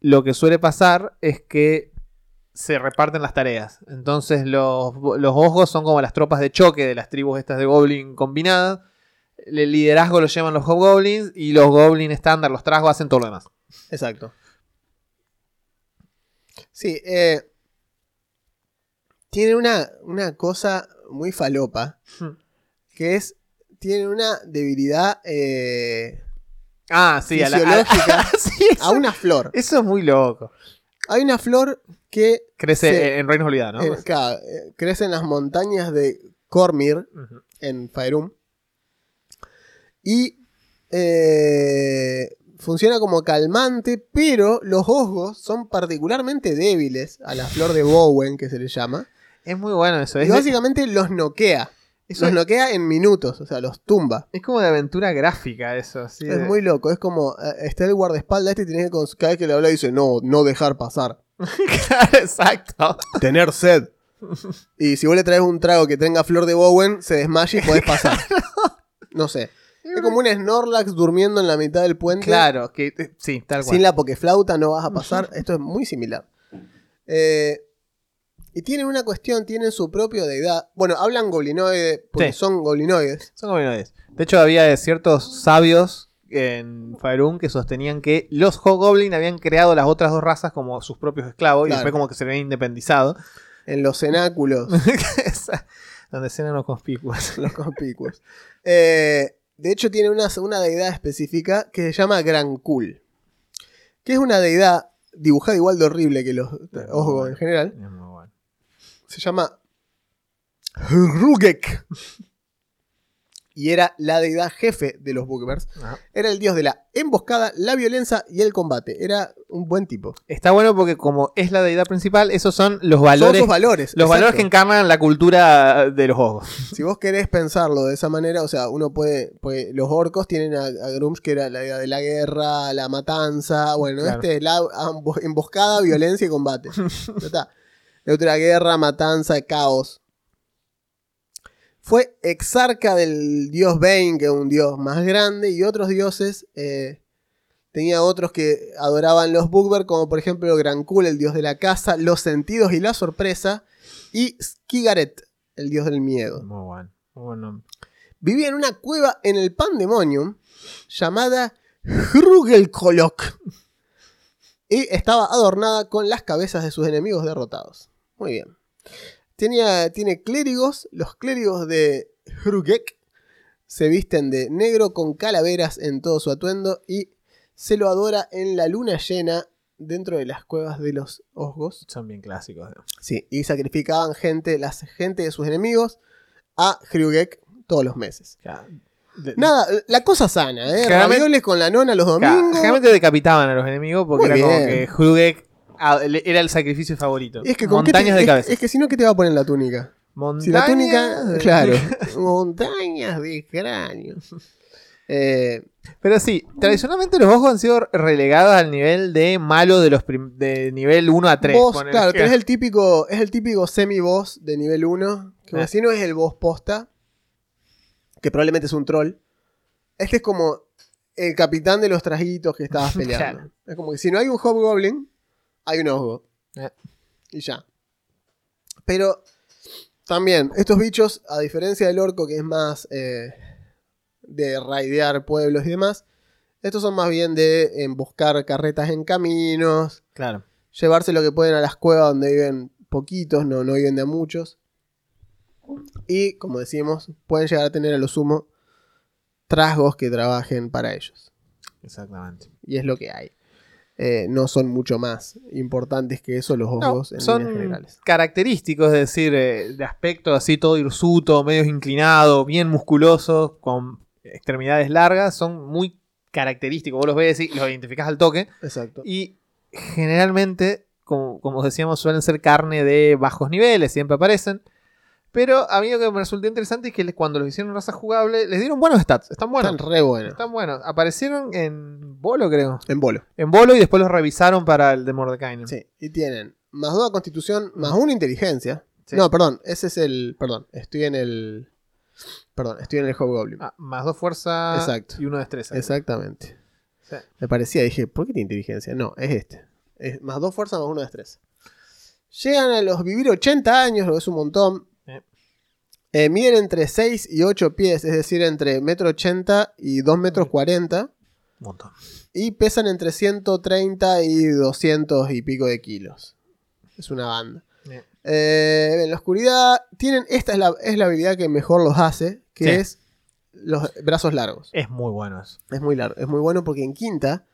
lo que suele pasar es que se reparten las tareas. Entonces los, los osgos son como las tropas de choque de las tribus estas de goblin combinadas. El liderazgo lo llevan los hobgoblins y los goblin estándar, los trasgos, hacen todo lo demás. Exacto. Sí, eh, tiene una, una cosa muy falopa, Hmm. que es, tiene una debilidad eh, Ah, sí, a la- a- fisiológica [LAUGHS] sí, a una flor. Eso es muy loco. Hay una flor que Crece en Reinos Olvidados, ¿no? eh, claro, eh, crece en las montañas de Cormir, en Faerun. Y eh, funciona como calmante, pero los osgos son particularmente débiles a la flor de Bowen, que se le llama. Es muy bueno eso. Y Es, de- básicamente los noquea. Eso Los es, noquea en minutos, o sea, los tumba. es como de aventura gráfica eso. así Es de- muy loco, es como, eh, está el guardaespaldas este y tiene que, cada vez que le habla dice, no, no dejar pasar. [LAUGHS] Claro, Exacto. Tener sed. [LAUGHS] Y si vos le traes un trago que tenga flor de Bowen, se desmaya y podés [LAUGHS] pasar. No sé. Es como un Snorlax durmiendo en la mitad del puente. Claro, que eh, sí, tal cual. Sin la pokeflauta no vas a pasar. Esto es muy similar. Eh, y tienen una cuestión, tienen su propio deidad. Bueno, hablan goblinoide, porque Sí. son goblinoides. Son goblinoides. De hecho, había ciertos sabios en Faerun que sostenían que los Hobgoblin habían creado las otras dos razas como sus propios esclavos y Claro. después como que se habían independizado. En los cenáculos, [LAUGHS] Esa- Donde eran los conspicuos. los conspicuos. Eh, de hecho, tiene una, una deidad específica que se llama Grankul. Que es una deidad dibujada igual de horrible que los osgos en general. Se llama Hrugek. Y era la deidad jefe de los Bookbears. Ajá. Era el dios de la emboscada, la violencia y el combate. Era un buen tipo. Está bueno porque como es la deidad principal, esos son los Son valores, sus valores. los valores que encarnan la cultura de los ojos. Si vos querés pensarlo de esa manera, o sea, uno puede. pues, los orcos tienen a, a Grumsh, que era la deidad de la guerra, la matanza. Bueno, Claro. este es la emboscada, violencia y combate. Ya está. La otra guerra, matanza, caos. Fue exarca del dios Bane, que es un dios más grande, y otros dioses. eh, tenía otros que adoraban los Bugber, como por ejemplo Grankul, el dios de la caza, los sentidos y la sorpresa, y Skigaret, el dios del miedo. Muy bueno. Muy bueno. Vivía en una cueva en el Pandemonium llamada Hrugelkolok. Y estaba adornada con las cabezas de sus enemigos derrotados. Muy bien. Tenía, tiene clérigos. Los clérigos de Hrugek se visten de negro con calaveras en todo su atuendo y se lo adora en la luna llena dentro de las cuevas de los Osgos. Son bien clásicos. ¿no? Sí, y sacrificaban gente, las gente de sus enemigos a Hrugek todos los meses. Claro. De- Nada, la cosa sana, ¿eh? Ravioles con la nona los domingos. Generalmente decapitaban a los enemigos porque Muy era como que Hrugek ah, era el sacrificio favorito. Es que te- Montañas de es- cabeza. Es, que si no, ¿qué te va a poner la túnica? Montañas Si la túnica, de- claro, [LAUGHS] montañas de cráneo. Eh, Pero sí, tradicionalmente los ojos han sido relegados al nivel de malo de los de nivel 1 a 3. boss, claro, [LAUGHS] tenés el típico, es el típico semi-boss de nivel 1, que Ah. si no es el boss posta, que probablemente es un troll. Este es como el capitán de los trajitos que estabas [LAUGHS] peleando. Claro. Es como que si no hay un hobgoblin, hay un osgo. Eh. Y ya. Pero también, estos bichos, a diferencia del orco, que es más eh, de raidear pueblos y demás, estos son más bien de emboscar carretas en caminos, Claro. llevarse lo que pueden a las cuevas donde viven poquitos, no, no viven de a muchos. Y, como decimos, pueden llegar a tener a lo sumo trasgos que trabajen para ellos. Exactamente. Y es lo que hay. Eh, no son mucho más importantes que eso los No, hongos en líneas son generales. característicos, es decir, eh, de aspecto así todo hirsuto, medio inclinado, bien musculoso, con extremidades largas, son muy característicos. Vos los ves y los identificás al toque. Exacto. Y generalmente, como, como decíamos, suelen ser carne de bajos niveles, siempre aparecen. Pero a mí lo que me resultó interesante es que cuando los hicieron raza jugable, les dieron buenos stats. Están buenos. Están re buenos. Están buenos. Aparecieron en Bolo, creo. En bolo. En Bolo y después los revisaron para el de Mordekainen. Sí. Y tienen más 2 a constitución, más 1 inteligencia. Sí. No, perdón, ese es el. Perdón, estoy en el. Perdón, estoy en el Hobgoblin. Ah, más dos fuerza Exacto. y uno de destreza. Exactamente. Sí. Me parecía, dije, ¿por qué tiene inteligencia? No, es este. Es más 2 fuerza, más 1 destreza. Llegan a los vivir 80 años, lo es un montón. Eh, miden entre 6 y 8 pies, es decir, entre 1,80 m y 2 metros 40. Un montón. Y pesan entre 130 y 200 y pico de kilos. Es una banda. Eh, en la oscuridad tienen, esta es la, es la habilidad que mejor los hace, que Sí. es los brazos largos. Es muy bueno eso. Es muy largo, es muy bueno porque en quinta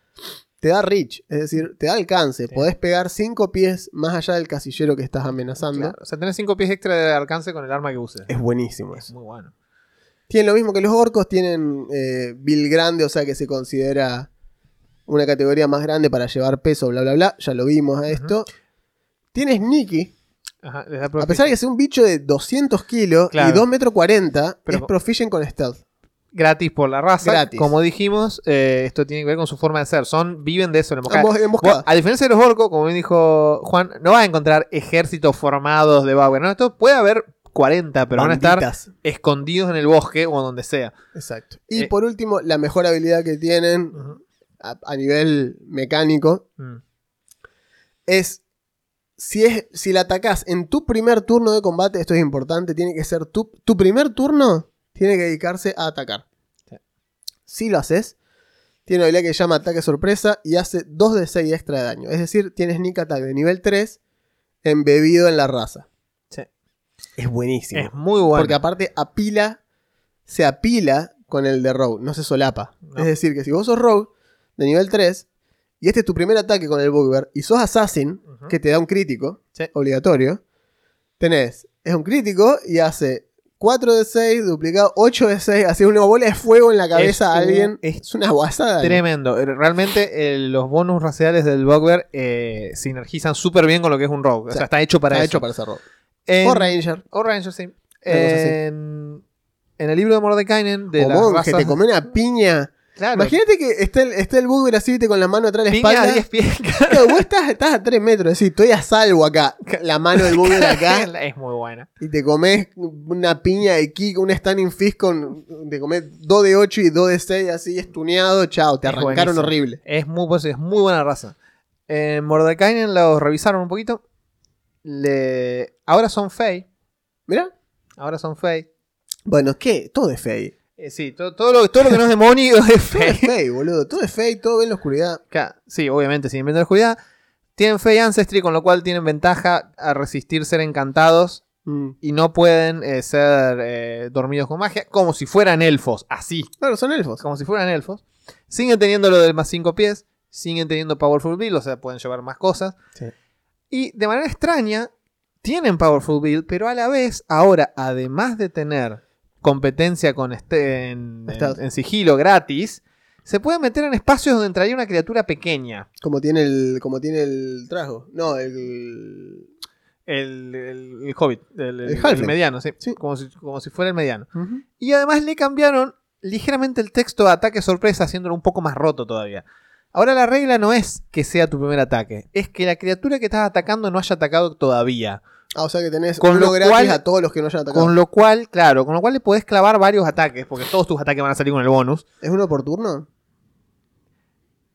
te da reach, es decir, te da alcance. Sí. Podés pegar 5 pies más allá del casillero que estás amenazando. Claro. O sea, tenés 5 pies extra de alcance con el arma que uses. Es buenísimo Es eso. muy bueno. Tienen lo mismo que los orcos, tienen eh, build grande, o sea que se considera una categoría más grande para llevar peso, bla, bla, bla. Ya lo vimos a esto. Tiene Sneaky, Ajá, a pesar de que es un bicho de 200 kilos Claro. y 2 metros 40, Pero- es proficient con stealth. Gratis por la raza. Gratis. Como dijimos, eh, esto tiene que ver con su forma de ser. Son, viven de eso, en emboscada. Vos, a diferencia de los orcos, como bien dijo Juan, no vas a encontrar ejércitos formados de Bauer. ¿no? Esto puede haber 40, pero van a estar escondidos en el bosque o donde sea. Exacto. Y Eh. por último, la mejor habilidad que tienen a, a nivel mecánico Mm. es si, es si la atacás en tu primer turno de combate, esto es importante, tiene que ser tu, tu primer turno, tiene que dedicarse a atacar. Sí. Si lo haces, tiene una habilidad que se llama ataque sorpresa y hace 2 de 6 extra de daño. Es decir, tienes sneak attack de nivel 3 embebido en la raza. Sí. Es buenísimo. Es muy bueno. Porque aparte apila, se apila con el de Rogue, no se solapa. No. Es decir, que si vos sos Rogue de nivel 3 y este es tu primer ataque con el Bugbear y sos Assassin, que te da un crítico Sí. obligatorio, tenés, es un crítico y hace 4 de 6 duplicado 8 de 6, hace una bola de fuego en la cabeza a alguien. es Es una guasada. Tremendo. Eh, Realmente eh, los bonus raciales del Bugbear eh, sinergizan súper bien con lo que es un Rogue. O sea, está hecho para Está eso. hecho para ser Rogue. En- O Ranger. O Ranger, sí. Así. En, en el libro de Mordekainen, de o las razas- te come una piña. Claro. Imagínate que está el, está el así, viste, con la mano atrás de la Piña espalda. a 10 pies. [LAUGHS] Claro, vos estás, estás a 3 metros, decís, estoy a salvo acá. La mano del Bugbear acá. [LAUGHS] es muy buena. y te comes una piña de kick, un standing fist con. Te comes 2 de 8 y 2 de 6 así estuneado. Chao, te Es arrancaron buenísimo. horrible. Es muy, pues, es muy buena raza. En Mordekainen los revisaron un poquito. Le... Ahora son Fey. Mira. Ahora son Fey. Bueno, ¿qué? Todo es fey. Eh, sí, todo, todo, lo, todo lo que no es demonio [LAUGHS] es Todo es Fey. fey, boludo. Todo es fey, todo ve en la oscuridad. Claro, Sí, obviamente, sin invento de oscuridad. Tienen Fey Ancestry, con lo cual tienen ventaja a resistir ser encantados Mm. y no pueden eh, ser eh, dormidos con magia, como si fueran elfos, así, Claro, son elfos. como si fueran elfos. Siguen teniendo lo del más 5 pies, siguen teniendo Powerful Build, o sea, pueden llevar más cosas. Sí. Y de manera extraña, tienen Powerful Build, pero a la vez, ahora, además de tener competencia con este en, en- Stealth. en sigilo gratis, se puede meter en espacios donde entraría una criatura pequeña. Como tiene el. Como tiene el trajo. No, el. El, el- el Hobbit, el, el- mediano, sí, Sí. Como, si, como si fuera el mediano. Y además le cambiaron ligeramente el texto de ataque sorpresa, haciéndolo un poco más roto todavía. Ahora la regla no es que sea tu primer ataque, es que la criatura que estás atacando no haya atacado todavía. Ah, o sea que tenés Con uno lo gratis cual- a todos los que no hayan atacado. Con lo cual, claro, con lo cual le podés clavar varios ataques, porque todos tus ataques van a salir con el bonus. ¿Es uno por turno?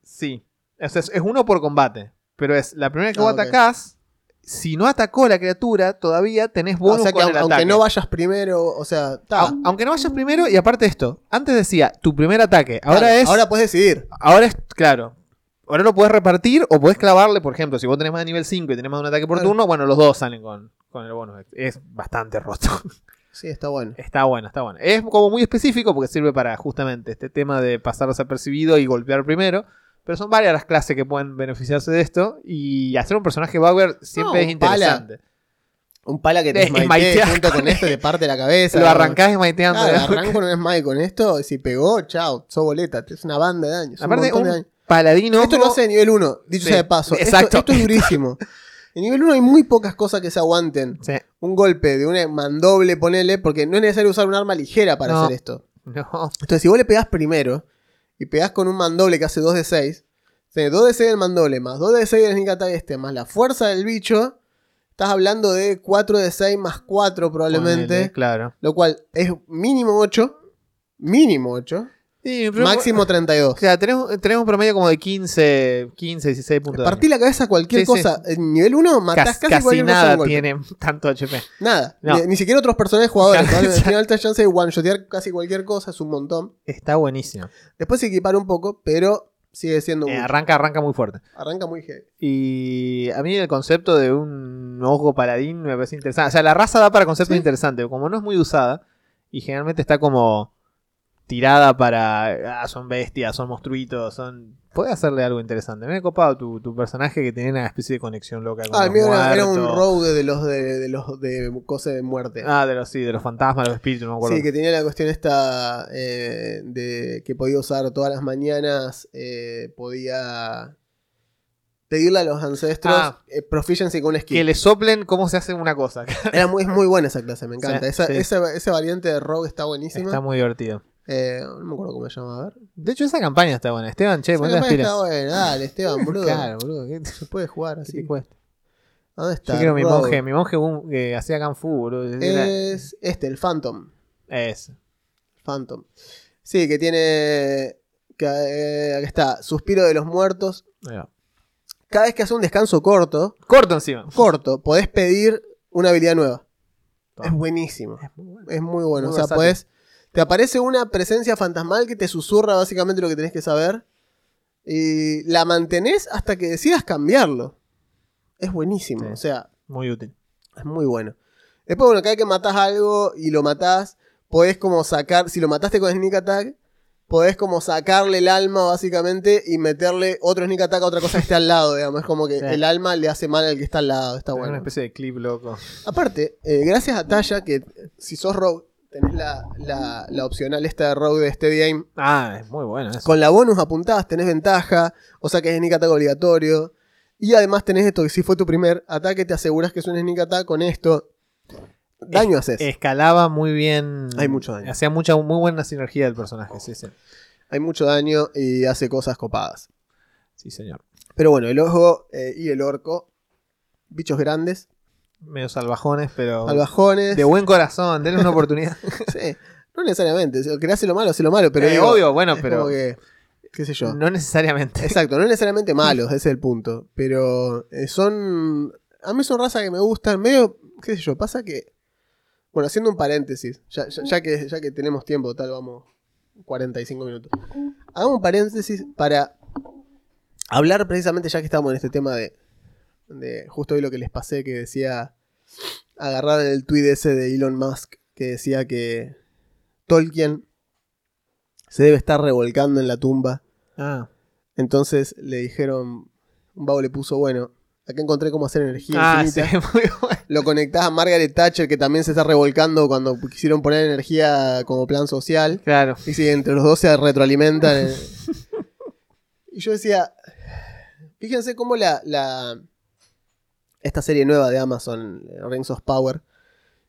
Sí. O sea, es, es uno por combate. Pero es la primera que Ah, vos atacás, si no atacó la criatura, todavía tenés bonus o sea que con aun- el aunque ataque. no vayas primero, o sea, ta. Aunque no vayas primero, y aparte de esto, antes decía tu primer ataque, ahora Claro, es. Ahora puedes decidir. Ahora es, claro. Ahora lo puedes repartir o puedes clavarle, por ejemplo, si vos tenés más de nivel 5 y tenés más de un ataque por turno, bueno, los dos salen con, con el bonus. Es bastante roto. [LAUGHS] Sí, está bueno. está bueno, está bueno. Es como muy específico porque sirve para justamente este tema de pasar desapercibido y golpear primero. Pero son varias las clases que pueden beneficiarse de esto. Y hacer un personaje Bauer siempre No, es un pala. interesante. Un pala que te smitear. junto con esto te parte la cabeza. Lo arrancás smiteando. Claro, arranco un smite con esto, si pegó, chao, sos boleta. Es una banda de daños. un Aparte, un daños. Paladino. Esto lo hace de nivel 1, dicho Sí, sea de paso. Esto- exacto. Esto, es durísimo. [LAUGHS] En nivel 1 hay muy pocas cosas que se aguanten. Sí. Un golpe de un mandoble, ponele, porque no es necesario usar un arma ligera para No. hacer esto. No. Entonces, si vos le pegás primero y pegás con un mandoble que hace 2 de 6, tenés 2 de 6 del mandoble, más 2 de 6 del sneak attack este, más la fuerza del bicho, estás hablando de 4 de 6 más 4 probablemente. Ponele, claro. Lo cual es mínimo 8. Mínimo 8. Sí, pero- Máximo 32. O sea, tenemos, tenemos un promedio como de 15, 15 16 puntos. de Partí la cabeza a cualquier Sí, sí. cosa. En nivel 1 daño. matás Casi, casi, casi cualquier cosa de nada un golpe. tiene tanto HP. Nada. No. Ni, ni siquiera otros personajes jugadores. Tiene alta chance de one-shotear casi cualquier cosa. Es un montón. Está buenísimo. Después se equipara un poco, pero sigue siendo Eh, mucho. arranca, arranca muy fuerte. Arranca muy heavy. Y a mí el concepto de un ojo paladín me parece interesante. O sea, la raza da para conceptos Sí. interesantes. Como no es muy usada y generalmente está como tirada para. Ah, son bestias, son monstruitos, son. Puede hacerle algo interesante. Me ha copado tu, tu personaje que tenía una especie de conexión loca con Ah, el mío era, era un rogue de los de, de los de cosas de muerte. Ah, de los, sí, de los fantasmas, los espíritus, no me acuerdo. Sí, que tenía la cuestión esta eh, de que podía usar todas las mañanas, eh, podía pedirle a los ancestros Ah. eh, proficiency con un skill. Que le soplen cómo se hace una cosa. Era muy, es muy buena esa clase, me [LAUGHS] encanta. Sí, esa, sí. esa, esa variante de Rogue está buenísima. Está muy divertido. Eh, no me acuerdo cómo se llama, a ver. De hecho, esa campaña está buena. Esteban, che, ponte las pilas. está buena, dale, Esteban, [LAUGHS] boludo. Claro, boludo. ¿Qué, Se puede jugar así. cuesta? ¿A ¿Dónde está? Yo quiero mi Rogue? monje, mi monje que hacía Kung Fu, boludo. Es este, el Phantom. Es. Phantom. Sí, que tiene. Que, eh, aquí está, Suspiro de los Muertos. Cada vez que hace un descanso corto, Corto encima. corto, podés pedir una habilidad nueva. Es buenísimo. Es muy bueno. Es muy bueno. Muy o sea, versátil. podés. Te aparece una presencia fantasmal que te susurra básicamente lo que tenés que saber. Y la mantenés hasta que decidas cambiarlo. Es buenísimo. Sí. O sea, Muy útil. es muy bueno. Después, bueno, cada vez que matás algo y lo matás, podés como sacar. Si lo mataste con Sneak Attack, podés como sacarle el alma básicamente y meterle otro Sneak Attack a otra cosa que esté al lado, digamos. Es como que Sí. el alma le hace mal al que está al lado. Está Es bueno. una especie de clip loco. Aparte, eh, gracias a Talla, que si sos Rogue, tenés la, la, la opcional esta de Rogue de Steady Aim. Ah, es muy bueno eso. Con la bonus apuntadas tenés ventaja, o sea que es sneak attack obligatorio. Y además tenés esto, que si fue tu primer ataque, te aseguras que es un sneak attack con esto. Daño haces. Escalaba muy bien. Hay mucho daño. Hacía mucha, muy buena sinergia del personaje, sí, sí. Hay mucho daño y hace cosas copadas. Sí, señor. Pero bueno, el ojo eh, y el orco, bichos grandes, Medio salvajones, pero. salvajones. De buen corazón, denle una [LAUGHS] oportunidad. Sí, no necesariamente. El que hace lo malo, hace lo malo. Pero Eh, digo, obvio, bueno, es pero- como que, qué sé yo. no necesariamente. Exacto, no necesariamente [LAUGHS] malos, ese es el punto. Pero eh, son. A mí son razas que me gustan. Medio. ¿Qué sé yo? Pasa que. Bueno, haciendo un paréntesis. Ya, ya- ya que, ya que tenemos tiempo, tal, vamos. 45 minutos. Hagamos un paréntesis para hablar precisamente, ya que estamos en este tema de. de justo hoy lo que les pasé, que decía. Agarrar el tweet ese de Elon Musk, que decía que. Tolkien se debe estar revolcando en la tumba Ah, entonces le dijeron, un vago le puso, bueno, acá encontré cómo hacer energía ah sí, infinita. [LAUGHS] muy bueno. Lo conectás a Margaret Thatcher, que también se está revolcando cuando quisieron poner energía como plan social. Claro. Y sí, entre los dos se retroalimentan. [LAUGHS] y yo decía, fíjense cómo la, la- esta serie nueva de Amazon, Rings of Power,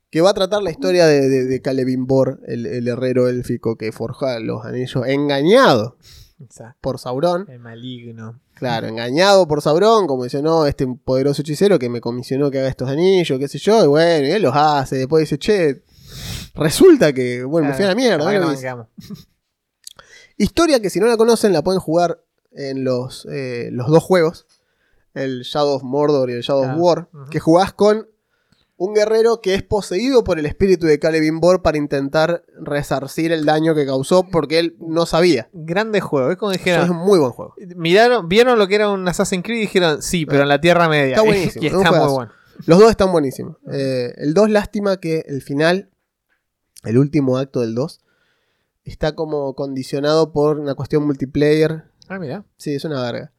que va a tratar la historia de, de, de Celebrimbor, el, el herrero élfico que forja los anillos, engañado Exacto. por Sauron. El maligno. Claro, engañado por Sauron, como dice, no, este poderoso hechicero que me comisionó que haga estos anillos, qué sé yo, y bueno, y él los hace, después dice, che, resulta que, bueno, me fui a la mierda. Historia que si no la conocen la pueden jugar en los, eh, los dos juegos, el Shadow of Mordor y el Shadow Ah, of War, ujú. que jugás con un guerrero que es poseído por el espíritu de Celebrimbor para intentar resarcir el daño que causó porque él no sabía. Grande juego. Es como es dijeron. un muy buen juego. Miraron, vieron lo que era un Assassin's Creed y dijeron, sí, pero en la Tierra Media. Está [LAUGHS] buenísimo, y es está muy bueno. Los dos están buenísimos. Eh, el 2, lástima que el final, el último acto del 2, está como condicionado por una cuestión multiplayer Ah, mira. Sí, es una verga.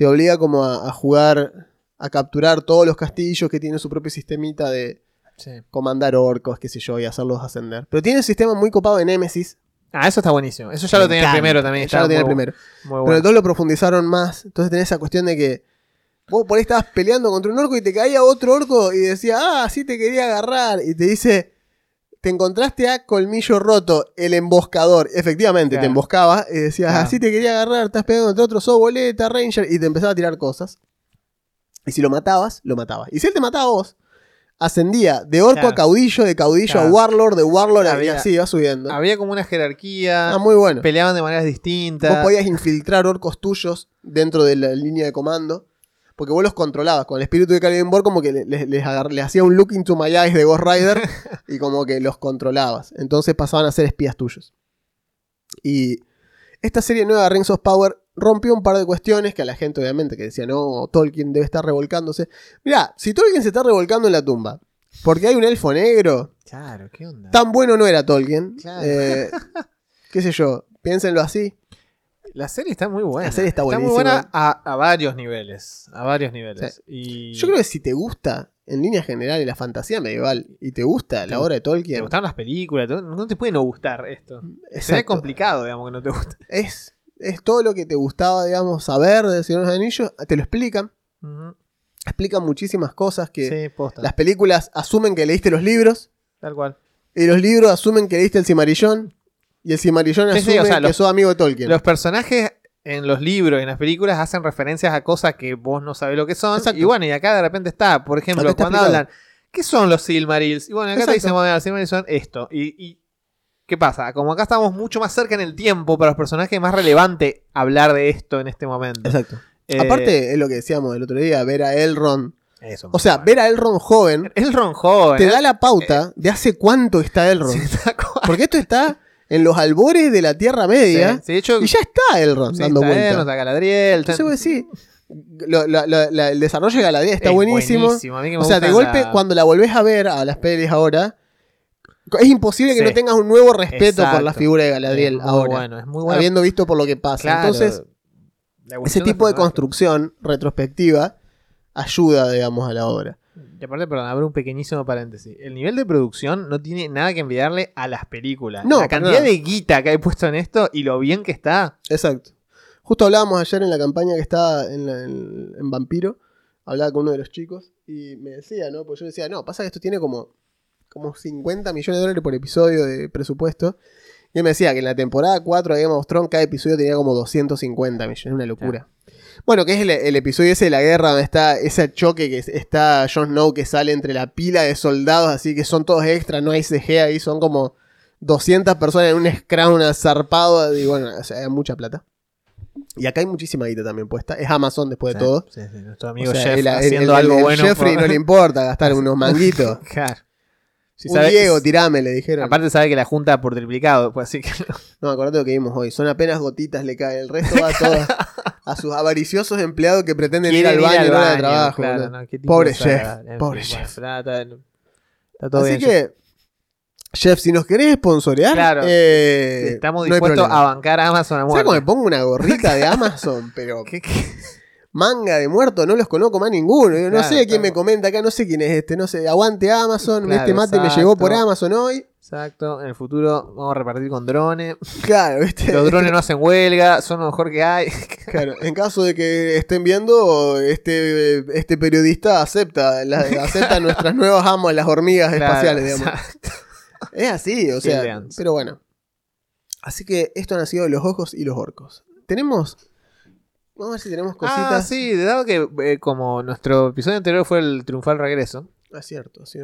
Te obliga como a, a jugar, a capturar todos los castillos que tienen su propio sistemita de Sí. comandar orcos, qué sé yo, y hacerlos ascender. Pero tiene un sistema muy copado de Nemesis. Ah, eso está buenísimo. Eso ya lo tenía el primero también. Ya lo tenía el primero. Muy Pero bueno. el 2 lo profundizaron más. Entonces tenés esa cuestión de que vos por ahí estabas peleando contra un orco y te caía otro orco y decía, ah, sí te quería agarrar. Y te dice, te encontraste a Colmillo Roto, el emboscador. Efectivamente, te emboscaba y decías, Claro. así te quería agarrar, estás pegando contra otro, sos boleta, ranger, y te empezaba a tirar cosas. Y si lo matabas, lo matabas. Y si él te mataba a vos, ascendía de orco Claro. a caudillo, de caudillo Claro. a warlord, de warlord a... Y Había- así iba subiendo. Había como una jerarquía. Ah, muy bueno. Peleaban de maneras distintas. Vos podías infiltrar orcos tuyos dentro de la línea de comando. Porque vos los controlabas. Con el espíritu de Caliban como que le- les, les hacía un look into my eyes de Ghost Rider. [LAUGHS] y como que los controlabas. Entonces pasaban a ser espías tuyos. Y esta serie nueva, Rings of Power, rompió un par de cuestiones que a la gente, obviamente, que decía, no, Tolkien debe estar revolcándose. Mirá, si Tolkien se está revolcando en la tumba, porque hay un elfo negro, Claro, ¿qué onda? tan bueno no era Tolkien. Claro. eh, [LAUGHS] qué sé yo, piénsenlo así. La serie está muy buena. La serie está muy buenísima. buena a, a varios niveles. A varios niveles. Y Yo creo que si te gusta, en línea general, la fantasía medieval y te gusta la obra de te Tolkien, gustaron las películas. te- No te puede no gustar esto. Exacto, complicado, digamos, que no te guste. es, es todo lo que te gustaba, digamos, saber de Señor de los Anillos, te lo explican. Explican muchísimas cosas que Sí, las películas asumen que leíste los libros Tal cual. y los libros asumen que leíste el Cimarillón y el Cimarillón Sí, sí, asume o sea, que los- sos amigo de Tolkien. Los personajes en los libros y en las películas hacen referencias a cosas que vos no sabés lo que son. Exacto. Y bueno, y acá de repente está, por ejemplo, está cuando explicado. hablan, ¿qué son los Silmarils? Y bueno, acá te Exacto. dicen, bueno, los Silmarils son esto. Y, y ¿qué pasa? Como acá estamos mucho más cerca en el tiempo, para los personajes es más relevante hablar de esto en este momento. Exacto. Eh, Aparte, es lo que decíamos el otro día, ver a Elrond. eso, O sea, ver a Elrond joven El Ron joven. te ¿eh? da la pauta de hace cuánto está Elrond. [LAUGHS] Sí, cual. Porque esto está en los albores de la Tierra Media. Sí, sí, de hecho, Y ya está Elrond sí, dando está Galadriel. está- Entonces vos decís, lo- la- la- la- el desarrollo de Galadriel está es buenísimo. A mí que me O sea, de golpe, cuando la volvés a ver a las pelis ahora, es imposible que Sí. no tengas un nuevo respeto por la figura de Galadriel ahora. bueno, es muy bueno. Habiendo visto por lo que pasa. Claro, Entonces, ese tipo de construcción retrospectiva ayuda, digamos, a la obra. Y aparte, perdón, abro un pequeñísimo paréntesis. El nivel de producción no tiene nada que envidiarle a las películas. No, la cantidad nada. de guita que hay puesto en esto y lo bien que está. Exacto. Justo hablábamos ayer en la campaña que estaba en, la- en- en Vampiro. Hablaba con uno de los chicos y me decía, ¿no? Pues yo decía, no, pasa que esto tiene como, como 50 millones de dólares por episodio de presupuesto. Y él me decía que en la temporada 4 de Game of Thrones cada episodio tenía como 250 millones, una locura. Bueno, que es el, el episodio ese de la guerra donde está ese choque que es- está Jon Snow que sale entre la pila de soldados, así que son todos extras, no hay CG ahí, son como 200 personas en un scrum zarpado y bueno, o sea, hay mucha plata. Y acá hay muchísima guita también puesta. Es Amazon después de todo. Sí, sí, nuestro amigo O sea, Jeff el- el- haciendo el- algo bueno. Jeffrey por- no le importa gastar unos [LAUGHS] manguitos. Claro. Si un sabe- Diego, tirame, le dijeron. Aparte sabe que la junta por triplicado, pues así que No, acordate lo que vimos hoy. Son apenas gotitas le cae. El resto va todo [LAUGHS] a sus avariciosos empleados que pretenden ir al baño en hora de trabajo. claro, boludo. ¿no? ¿Qué tipo Pobre Jeff, pobre Jeff. Así que, Jeff, si nos querés sponsorear, Claro, eh, Estamos dispuestos a bancar a Amazon a ¿Sabes muerte. cómo me pongo una gorrita de [LAUGHS] Amazon? Pero ¿Qué- qué? Manga de muerto, no los conozco más ninguno. Yo no Claro, sé quién me comenta acá, no sé quién es este. No sé, aguante Amazon. Claro, este mate me llegó por Amazon hoy. Exacto, en el futuro vamos a repartir con drones. Claro, ¿viste? Los drones no hacen huelga, son lo mejor que hay. [LAUGHS] Claro, en caso de que estén viendo, este, este periodista acepta, la- acepta [LAUGHS] nuestras nuevas amos, las hormigas espaciales, digamos. exacto. Es así, o sea, pero bueno. Así que esto han sido los ojos y los orcos. Tenemos, vamos a ver si tenemos cositas. Ah, sí, dado que eh, como nuestro episodio anterior fue el triunfal regreso, Ah, cierto, sí,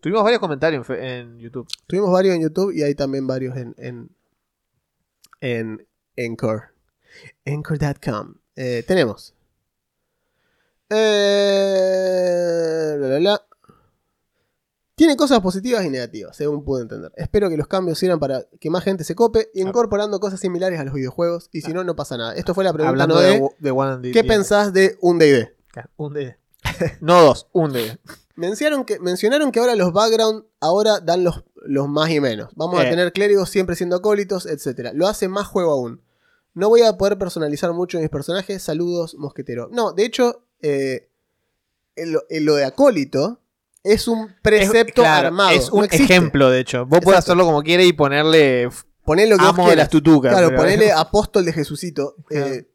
tuvimos varios comentarios en YouTube. Tuvimos varios en YouTube y hay también varios en, en, en Anchor. Anchor.com. Eh, tenemos. Eh, la, la, la. Tiene cosas positivas y negativas, según pude entender. Espero que los cambios sirvan para que más gente se cope, incorporando cosas similares a los videojuegos. Y si no, no pasa nada. Esto fue la pregunta Hablando no de, de, de One and ¿Qué pensás de un DD? Un D. No dos, un D. Mencionaron que, mencionaron que ahora los background ahora dan los, los más y menos. Vamos a Eh. tener clérigos siempre siendo acólitos, etc. Lo hace más juego aún. No voy a poder personalizar mucho mis personajes. Saludos, mosquetero. No, de hecho, eh, en lo, en lo de acólito es un precepto Es- claro, armado. Es un no ejemplo, de hecho. Vos podés Exacto. hacerlo como quieras y ponerle Poné lo que vos amo de las tutucas. Claro, ponele [LAUGHS] apóstol de Jesucito. Claro. eh,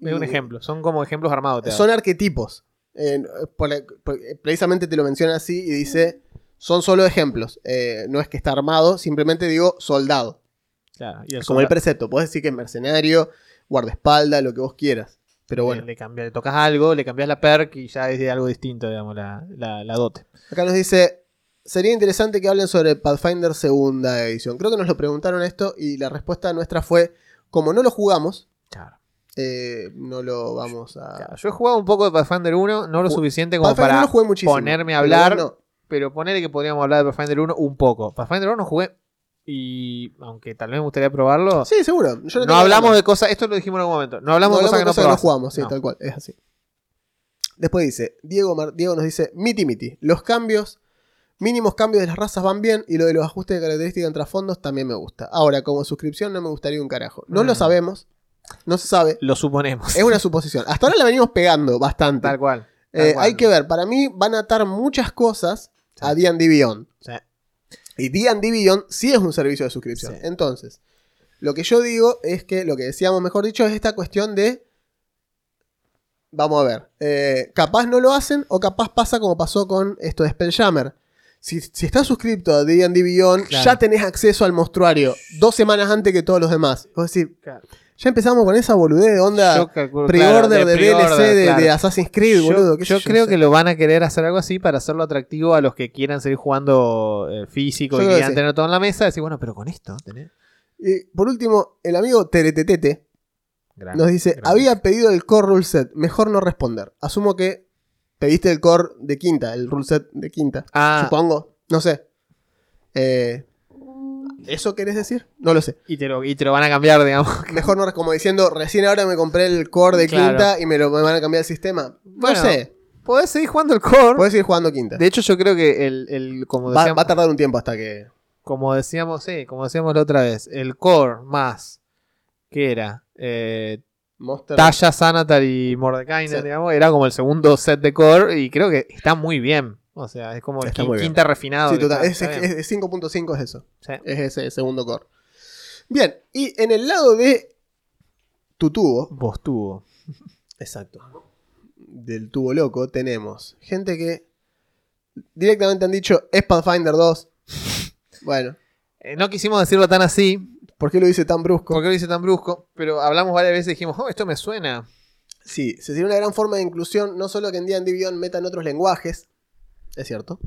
Es un ejemplo. Son como ejemplos armados. te Son arquetipos. Eh, por por- precisamente te lo menciona así y dice, son solo ejemplos. Eh, no es que está armado, simplemente digo soldado. Claro, y el Como el precepto. Podés decir que es mercenario, guardaespaldas, lo que vos quieras. Pero bueno, Le, le cambias- le tocas algo, le cambias la perk y ya es de algo distinto, digamos, la, la, la dote. acá nos dice, sería interesante que hablen sobre Pathfinder segunda edición. Creo que nos lo preguntaron esto y la respuesta nuestra fue, como no lo jugamos, Claro. eh, no lo vamos a... Claro, Yo he jugado un poco de Pathfinder 1, no lo suficiente como Pathfinder para ponerme a hablar, no. pero ponerle que podríamos hablar de Pathfinder 1 un poco. Pathfinder 1 jugué y aunque tal vez me gustaría probarlo, Sí, seguro. Yo no hablamos de cosas, esto lo dijimos en algún momento, no hablamos No de cosas que no, que no jugamos, sí, No. tal cual, es así. Después dice, Diego, Mar- Diego nos dice, miti miti, los cambios, mínimos cambios de las razas van bien y lo de los ajustes de características en trasfondos también me gusta. Ahora, como suscripción no me gustaría un carajo. No lo Mm. sabemos, no se sabe, Lo suponemos. es una suposición. Hasta ahora la venimos pegando bastante. Tal cual. tal Eh, cual. hay que ver, para mí van a atar muchas cosas a D&D Beyond. Sí. Y D&D Beyond sí es un servicio de suscripción. Sí. Entonces, lo que yo digo es que, lo que decíamos mejor dicho, es esta cuestión de... Vamos a ver. eh, capaz no lo hacen o capaz pasa como pasó con esto de Spelljammer. Si, si estás suscrito a D&D Beyond, Claro. ya tenés acceso al monstruario dos semanas antes que todos los demás. Vos decís, Claro. Ya empezamos con esa boludez de onda pre-order claro, de, pre-order, DLC de, claro. de Assassin's Creed, Yo- boludo. Yo, creo que lo van a querer hacer algo así para hacerlo atractivo a los que quieran seguir jugando eh, físico Yo y quieran tener todo en la mesa. Decir, bueno, pero con esto tenés. Y por último, el amigo Teretetete Gran- nos dice: gran- Había pedido el core rule set, mejor no responder. Asumo que pediste el core de quinta, el rule set de quinta. Ah, Supongo, no sé. Eh, ¿Eso querés decir? No lo sé. y te, lo, y te lo van a cambiar, digamos. Mejor no, como diciendo, recién ahora me compré el core de Claro. quinta y me lo me van a cambiar el sistema. No Bueno, sé, Podés seguir jugando el core. podés ir jugando quinta. De hecho, yo creo que el, el- como, Va, decíamos, va a tardar un tiempo hasta que. como decíamos, sí, como decíamos la otra vez, el core más, ¿qué era? Eh, Monster. Talla, Sanatar y Mordekainen, Sí. digamos, era como el segundo set de core y creo que está muy bien. O sea, es como el bien. quinta refinado. Sí, total. está- Es, está bien. es- es 5.5 es eso. Sí. Es ese segundo core. Bien, y en el lado de tu tubo, Vos tuvo. exacto, del tubo loco, tenemos gente que directamente han dicho es Pathfinder 2. Bueno, Eh, no quisimos decirlo tan así, ¿por qué lo dice tan brusco? porque lo hice tan brusco, pero hablamos varias veces y dijimos, oh, esto me suena. Sí, sería una gran forma de inclusión, no solo que en D&D Beyond metan otros lenguajes, es cierto,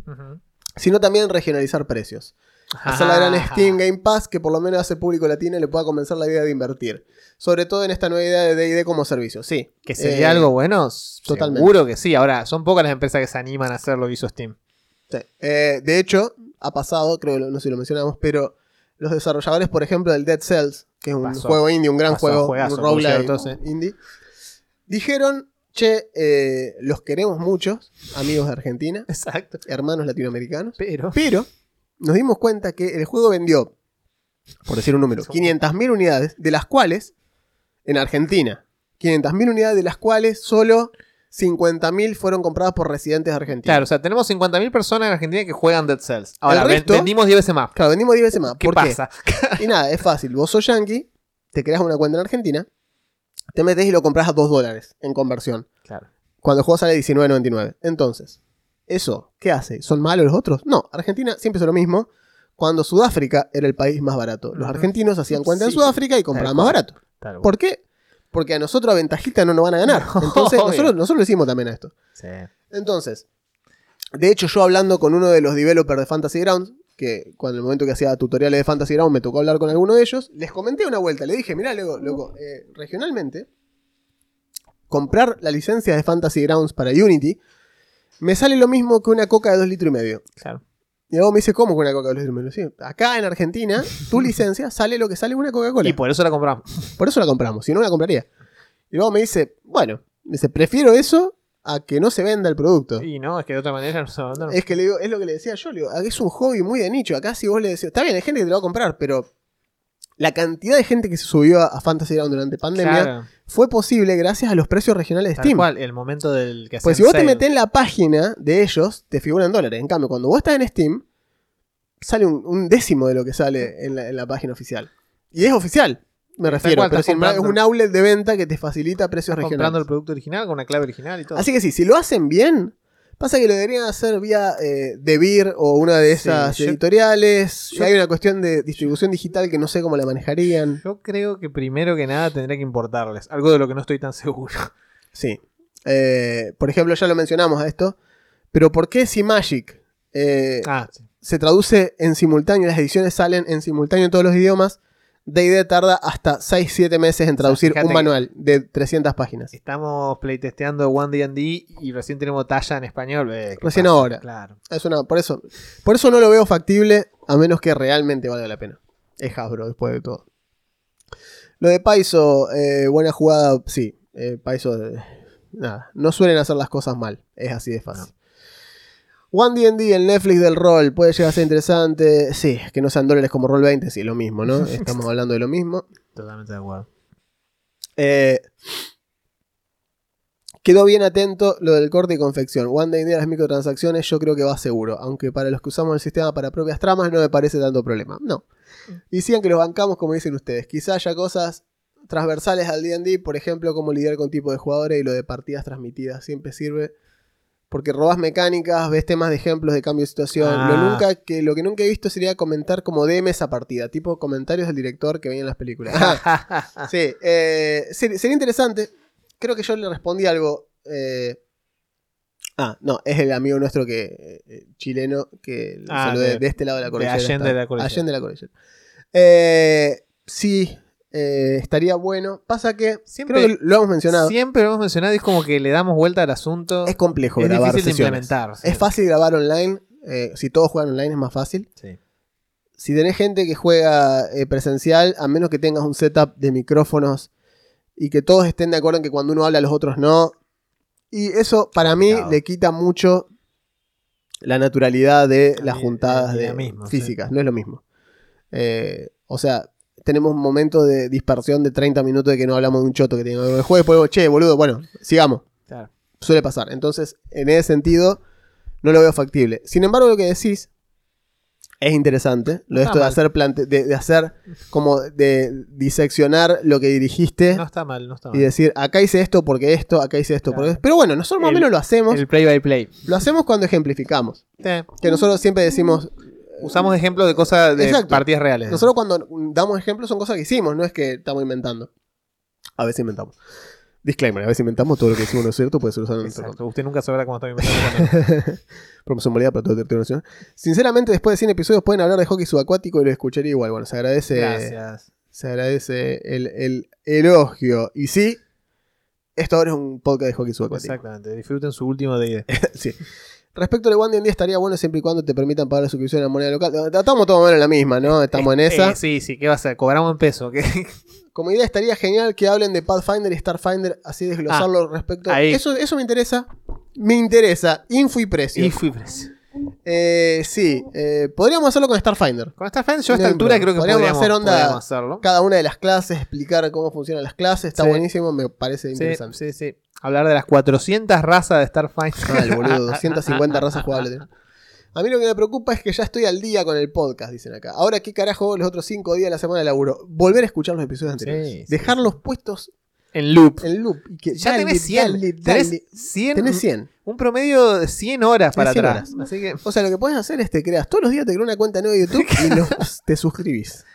sino también regionalizar precios. Hacer la gran Ajá. Steam Game Pass que por lo menos hace público latino y le pueda convencer la idea de invertir. Sobre todo en esta nueva idea de D&D como servicio, sí. Que sería Eh, algo bueno. totalmente. Seguro que sí. Ahora, son pocas las empresas que se animan a hacer lo que hizo Steam. Sí. Eh, de hecho, ha pasado, creo que no sé si lo mencionamos, pero los desarrolladores, por ejemplo, del Dead Cells, que es un Pasó. juego indie, un gran juego, un roguelike indie, dijeron, che, eh, los queremos muchos, amigos de Argentina, Exacto. hermanos latinoamericanos, Pero. pero nos dimos cuenta que el juego vendió, por decir un número, 500.000 unidades, de las cuales, en Argentina, 500.000 unidades de las cuales solo 50.000 fueron compradas por residentes de Argentina. Claro, o sea, tenemos 50.000 personas en Argentina que juegan Dead Cells. Ahora, El resto- vendimos 10 veces más. Claro, vendimos 10 veces más. ¿Qué ¿Por pasa? qué? Y nada, es fácil. Vos sos yankee, te creas una cuenta en Argentina, te metes y lo compras a 2 dólares en conversión. Claro. Cuando el juego sale 19.99. Entonces, ¿eso qué hace? ¿Son malos los otros? No, Argentina siempre hizo lo mismo. Cuando Sudáfrica era el país más barato. Los argentinos hacían cuenta en Sudáfrica y compraban más barato. Tal. ¿Por qué? Porque a nosotros a ventajita no nos van a ganar. No, [LAUGHS] Entonces, obvio. nosotros, nosotros lo hicimos también a esto. Sí. Entonces, de hecho, yo hablando con uno de los developers de Fantasy Grounds, que cuando el momento que hacía tutoriales de Fantasy Grounds me tocó hablar con alguno de ellos, les comenté una vuelta, le dije, mirá, loco, loco, eh, regionalmente, comprar la licencia de Fantasy Grounds para Unity me sale lo mismo que una coca de 2 litros y medio. Claro. Y luego me dice, ¿cómo que una coca de 2 litros y medio? Sí, acá en Argentina, tu licencia sale lo que sale una Coca-Cola. Y por eso la compramos. Por eso la compramos, si no la compraría. Y luego me dice, bueno, me dice, prefiero eso a que no se venda el producto. Y no, es que de otra manera no se va a vender. Es que le digo, es lo que le decía yo, le digo, "Ah, es un hobby muy de nicho. Acá si vos le decís, está bien, hay gente que te lo va a comprar, pero la cantidad de gente que se subió a, Fantasy Ground durante pandemia Claro, fue posible gracias a los precios regionales de tal Steam. cual, el momento del que Pues si vos te metés en la página de ellos, te figuran dólares. En cambio, cuando vos estás en Steam, sale un, un décimo de lo que sale en la, en la página oficial. Y es oficial, me refiero. cual, pero embargo, es un outlet de venta que te facilita precios Estás comprando el regionales. producto original con una clave original y todo. Así que sí, si lo hacen bien, pasa que lo deberían hacer vía eh, Devir o una de Sí, esas yo- editoriales. yo- hay una cuestión de distribución digital que no sé cómo la manejarían. Yo creo que primero que nada tendría que importarles. Algo de lo que no estoy tan seguro. Sí. Eh, por ejemplo, ya lo mencionamos a esto. Pero ¿por qué si Magic eh, Ah, sí. se traduce en simultáneo, las ediciones salen en simultáneo en todos los idiomas? D&D tarda hasta 6-7 meses en traducir un manual de 300 páginas. Estamos playtesteando One D&D y recién tenemos talla en español. Eh, ¿qué Recién pasa? ahora. Claro. Es una, por, eso, por eso no lo veo factible, a menos que realmente valga la pena. Es Hasbro, después de todo. Lo de Paizo, eh, buena jugada, sí. Eh, Paizo, eh, nada, no suelen hacer las cosas mal. Es así de fácil. One D&D, el Netflix del rol, puede llegar a ser interesante. Sí, que no sean dólares como Roll 20, sí, lo mismo, ¿no? [LAUGHS] Estamos hablando de lo mismo. Totalmente de acuerdo. Eh, quedó bien atento lo del corte y confección. One Day de las microtransacciones yo creo que va seguro. Aunque para los que usamos el sistema para propias tramas no me parece tanto problema. No. Y sigan que los bancamos como dicen ustedes. Quizá haya cosas transversales al D&D, por ejemplo, como lidiar con tipo de jugadores y lo de partidas transmitidas. Siempre sirve. Porque robas mecánicas, ves temas de ejemplos de cambio de situación. Ah. Lo, nunca, que, lo que nunca he visto sería comentar como DM esa partida. Tipo comentarios del director que veía en las películas. [LAUGHS] Sí, eh, ser- sería interesante. Creo que yo le respondí algo. eh, ah, no, es el amigo nuestro que eh, chileno que Ah, saludé de, de- de este lado de la de cordillera. Allende está. la cordillera. Allende la cordillera. Eh, sí, eh, estaría bueno. Pasa que Siempre- creo que lo hemos mencionado. Siempre lo hemos mencionado y es como que le damos vuelta al asunto. Es complejo Es grabar difícil de implementar. sí. Es fácil grabar online. eh, si todos juegan online es más fácil. Sí. si tenés gente que juega eh, presencial, a menos que tengas un setup de micrófonos y que todos estén de acuerdo en que cuando uno habla los otros no. Y eso para mí le quita mucho la naturalidad de las juntadas de sí. físicas, no es lo mismo. O sea, tenemos un momento de dispersión de 30 minutos de que no hablamos de un choto que tiene el juego, después che, boludo, bueno, sigamos Claro. suele pasar. Entonces, en ese sentido, no lo veo factible. Sin embargo, lo que decís es interesante. Lo de esto de hacer, plante de, de hacer como de diseccionar lo que dirigiste No está mal, no está y mal. decir, acá hice esto porque esto, acá hice esto Claro. porque Pero bueno, nosotros más o menos lo hacemos. El play by play. Lo hacemos cuando ejemplificamos. Sí. Que nosotros siempre decimos. Usamos ejemplos de cosas de Exacto. partidas reales. Nosotros cuando damos ejemplos son cosas que hicimos, no es que estamos inventando. A veces inventamos. Disclaimer, a veces inventamos todo lo que decimos no es cierto, puede ser usado en nuestro. Usted nunca sabrá cómo está inventando. [LAUGHS] Promoción válida para todo el. Sinceramente, después de 100 episodios pueden hablar de hockey subacuático y lo escucharía igual. Bueno, se agradece, Gracias. se agradece el, el elogio. Y sí, esto ahora es un podcast de hockey subacuático. Exactamente. Disfruten su último de [LAUGHS] Sí. Respecto al One D&D estaría bueno siempre y cuando te permitan pagar la suscripción en la moneda local. Estamos todos menos en la misma, ¿no? Estamos en esa. sí, sí, ¿qué va a hacer? Cobramos en peso. ¿qué? [LAUGHS] Como idea estaría genial que hablen de Pathfinder y Starfinder, así desglosarlo respecto. Ah, ahí. Eso, eso me interesa. Me interesa. Info y precio. y fui preso. Eh, sí, eh, podríamos hacerlo con Starfinder. Con fan, yo a esta altura creo que Podríamos podríamos, hacer onda- podríamos hacerlo. Cada una de las clases, explicar cómo funcionan las clases. Está Sí. buenísimo, me parece Sí, interesante. sí, sí. Hablar de las 400 razas de Starfinder. Mal, boludo, [LAUGHS] 250 razas jugables. tiene. A mí lo que me preocupa es que ya estoy al día con el podcast, dicen acá. Ahora, ¿qué carajo los otros 5 días de la semana de laburo? Volver a escuchar los episodios anteriores. Sí, sí, Dejarlos puestos En loop. en loop. Y que Ya dale, tenés 100. dale, tenés dale. 100. Tenés 100. Un promedio de 100 horas para Tenés 100 atrás. Así que. O sea, lo que puedes hacer es te creas todos los días, te creas una cuenta nueva de YouTube [LAUGHS] y los- te suscribís.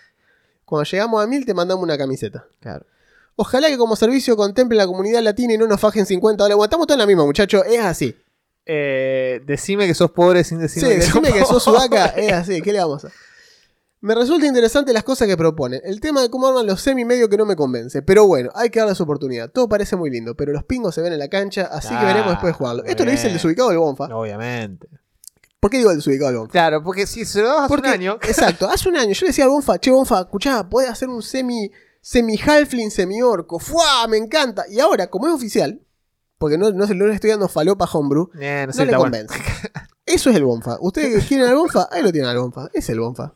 Cuando llegamos a 1000 te mandamos una camiseta. Claro. Ojalá que como servicio contemple la comunidad latina y no nos fajen 50 dólares. Bueno, estamos todos en la misma, muchachos. Es así. Eh, decime que sos pobre sin Sí, decirme que decime sos que sos sudaca. [LAUGHS] Es así. ¿Qué le vamos a? Me resulta interesante las cosas que proponen. El tema de cómo arman los semi medio que no me convence. Pero bueno, hay que darle su oportunidad. Todo parece muy lindo, pero los pingos se ven en la cancha, así que Ah, veremos después de jugarlo. Esto lo dice el bien. desubicado del Bonfa. Obviamente. ¿Por qué digo el desubicado del Bonfa? Claro, porque si se lo dabas hace Porque, un año. [LAUGHS] Exacto, hace un año yo le decía al Bonfa, che Bonfa, escuchá, podés hacer un semi, semi halfling, semi orco, ¡fua! Me encanta. Y ahora, como es oficial, porque no, no, le estoy dando falopa a Homebrew, Eh, no le bueno. convence. Eso es el Bonfa. Ustedes [LAUGHS] quieren al Bonfa, ahí lo tienen al Bonfa. Es el Bonfa.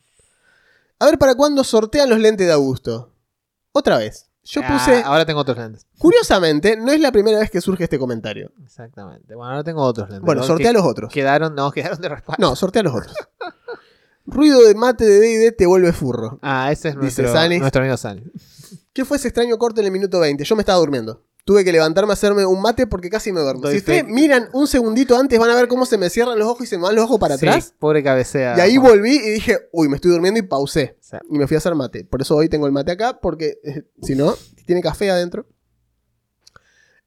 A ver para cuándo sortean los lentes de Augusto. Otra vez. Yo Ah, puse. ahora tengo otros lentes. Curiosamente, no es la primera vez que surge este comentario. Exactamente. Bueno, ahora tengo otros lentes. Bueno, ¿no? sortea los otros. Quedaron, no, quedaron de respaldo. No, sortea los otros. Ruido de mate de DD te vuelve furro. Ah, ese es Dice nuestro, Sani. nuestro amigo Sani. ¿Qué fue ese extraño corte en el minuto 20? Yo me estaba durmiendo. Tuve que levantarme a hacerme un mate porque casi me duermo. Si ustedes miran un segundito antes, van a ver cómo se me cierran los ojos y se me van los ojos para Sí, atrás. pobre cabecea. Y ahí volví y dije, uy, me estoy durmiendo y pausé. Sí. Y me fui a hacer mate. Por eso hoy tengo el mate acá, porque eh, si no, tiene café adentro.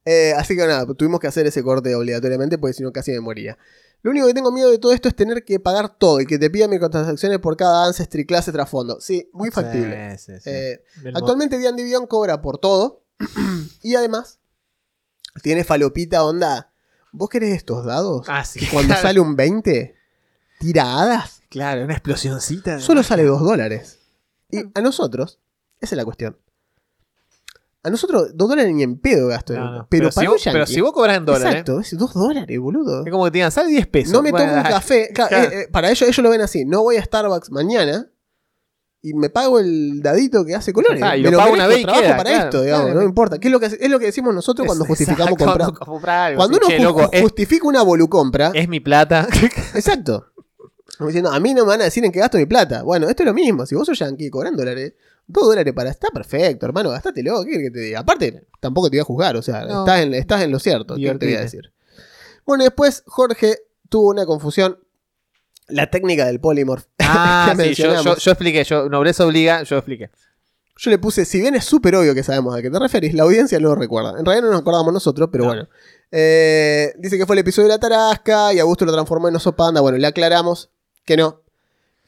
Eh, así que nada, tuvimos que hacer ese corte obligatoriamente, porque si no casi me moría. Lo único que tengo miedo de todo esto es tener que pagar todo y que te pidan microtransacciones por cada Ancestry clase trasfondo. Sí, muy factible. Sí, sí, sí. Eh, actualmente D&D Beyond cobra por todo. [CLEARS THROAT] y además, tiene falopita onda. ¿Vos querés estos dados? Ah, sí. Que cuando sale un 20, tira hadas. Claro, una explosioncita. Solo sale 2 dólares. Y a nosotros, esa es la cuestión. A nosotros, 2 dólares ni en pedo gasto. No, no. Pero, si para vos, un yankee- pero si vos cobras en dólares, Exacto, es 2 dólares, boludo. es como que te digan, sale 10 pesos. No me tomo un [LAUGHS] café. Claro, eh, eh, para ellos, ellos lo ven así. No voy a Starbucks mañana y me pago el dadito que hace colores. Ah, y me lo pago una vez y trabajo queda, para claro, esto, digamos, claro. no me importa. ¿Qué es lo que, es lo que decimos nosotros cuando Es- justificamos exacto, comprar? Cuando, comprar algo. Cuando uno che, ju- loco, es, justifica una volucompra, es mi plata. [LAUGHS] exacto. Diciendo, a mí no me van a decir en qué gasto mi plata. Bueno, esto es lo mismo. Si vos sos yankee cobran dólares, 2 dólares para. Está perfecto, hermano, gastátelo. ¿Qué que te diga? Aparte, tampoco te voy a juzgar, o sea, No. estás, en, estás en lo cierto. ¿Qué te voy a decir? Bueno, después Jorge tuvo una confusión. La técnica del polymorph. [LAUGHS] Ah, sí, yo, yo, yo expliqué. Yo, nobleza obliga, yo expliqué. Yo le puse, si bien es súper obvio que sabemos a qué te referís, la audiencia no lo recuerda. En realidad no nos acordamos nosotros, pero No. bueno. Eh, dice que fue el episodio de la tarasca y Augusto lo transformó en oso panda. Bueno, le aclaramos que no.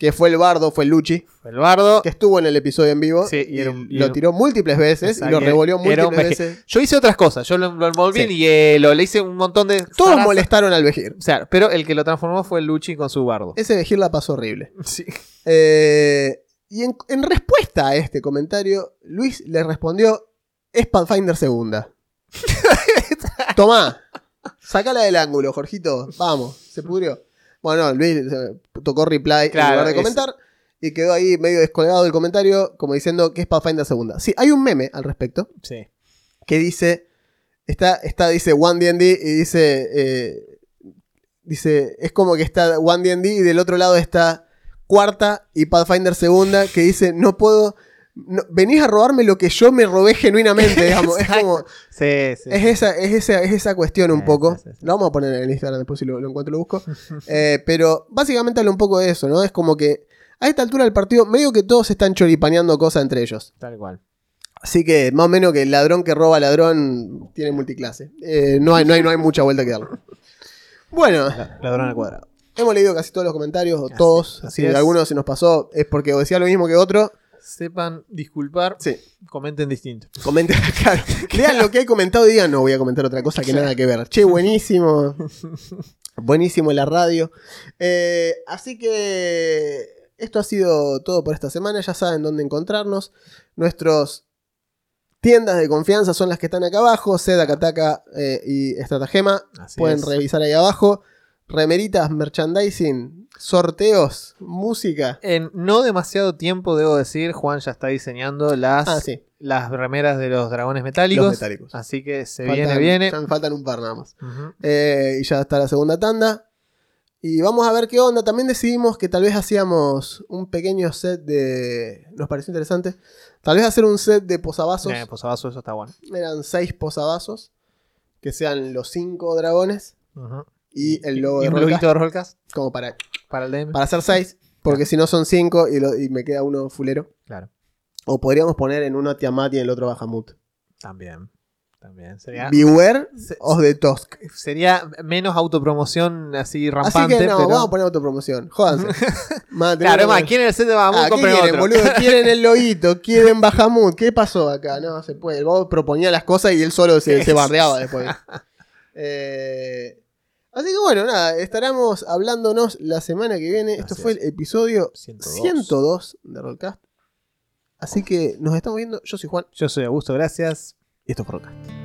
Que fue el bardo, fue el Luchi, El bardo. que estuvo en el episodio en vivo. Sí, y y un- y lo tiró múltiples veces y lo y revolvió múltiples veces. Yo hice otras cosas. Yo lo, lo envolví Sí. en hielo, le hice un montón de. Todos molestaron al Vejir. O sea, pero el que lo transformó fue el Luchi con su bardo. Ese Vejir la pasó horrible. [LAUGHS] Sí. Eh, y en, en respuesta a este comentario, Luis le respondió: Es Pathfinder segunda. [LAUGHS] Tomá, sacala del ángulo, Jorgito. Vamos, se pudrió. Bueno, Luis eh, tocó reply en Claro, lugar de es- comentar y quedó ahí medio descolgado del comentario, como diciendo que es Pathfinder segunda. Sí, hay un meme al respecto Sí. que dice: Está, está dice One DD y dice. eh, dice, es como que está One DD y del otro lado está cuarta y Pathfinder segunda que dice, no puedo, no- venís a robarme lo que yo me robé genuinamente, [LAUGHS] digamos. es como, Sí, sí. es esa, es esa, es esa cuestión un Sí, poco. sí. Lo vamos a poner en el Instagram después si lo, lo encuentro lo busco. [LAUGHS] Eh, pero básicamente habla un poco de eso, ¿no? Es como que a esta altura del partido, medio que todos están choripaneando cosas entre ellos. Tal cual. Así que más o menos que el ladrón que roba ladrón tiene multiclase. Eh, no, hay, no, hay, no hay mucha vuelta que darle. Bueno, La- Ladrón al cuadrado. hemos leído casi todos los comentarios, o todos. si alguno se nos pasó es porque decía lo mismo que otro. Sepan disculpar. Sí, Comenten distinto. comenten, [LAUGHS] claro. Lean lo que hay comentado y digan, no voy a comentar otra cosa que nada que ver. Che, buenísimo. [LAUGHS] buenísimo la radio. Eh, así que esto ha sido todo por esta semana. Ya saben dónde encontrarnos. Nuestros tiendas de confianza son las que están acá abajo. Seda, Kataka eh, y Estratagema. Así Pueden es. revisar ahí abajo. Remeritas, merchandising, sorteos, música. En no demasiado tiempo, debo decir, Juan ya está diseñando las, Ah, sí. las remeras de los dragones metálicos. Los metálicos. Así que se Faltan- viene, viene. Ya me faltan un par nada más. Eh, y ya está la segunda tanda. Y vamos a ver qué onda. También decidimos que tal vez hacíamos un pequeño set de. Nos pareció interesante. Tal vez hacer un set de posavasos. Eh, posavasos, eso está bueno. Eran seis posavasos. Que sean los cinco dragones. Ujú. Y el logo Y de un Rollcast, de Rollcast Como para, para el DM. para hacer seis. Porque si no son cinco y, lo- y me queda uno fulero. Claro. O podríamos poner en uno Tiamat y en el otro Bahamut. También. También. Sería, Beware se- of the Tusk. sería menos autopromoción así Así rampante. que no, pero... vamos a poner autopromoción. Jódanse. [LAUGHS] Más, Claro, más, quieren el set de Bahamut, Ah, ¿qué quieren, otro. boludo? [LAUGHS] Quieren el loguito, quieren Bahamut. ¿Qué pasó acá? No se puede. Vos proponía las cosas y él solo se, se bardeaba después. [LAUGHS] Eh, así que bueno, nada, estaremos hablándonos la semana que viene. Esto fue es. el episodio 102. 102 de Rollcast. Así que nos estamos viendo. Yo soy Juan Yo soy Augusto, gracias. y esto fue Rollcast.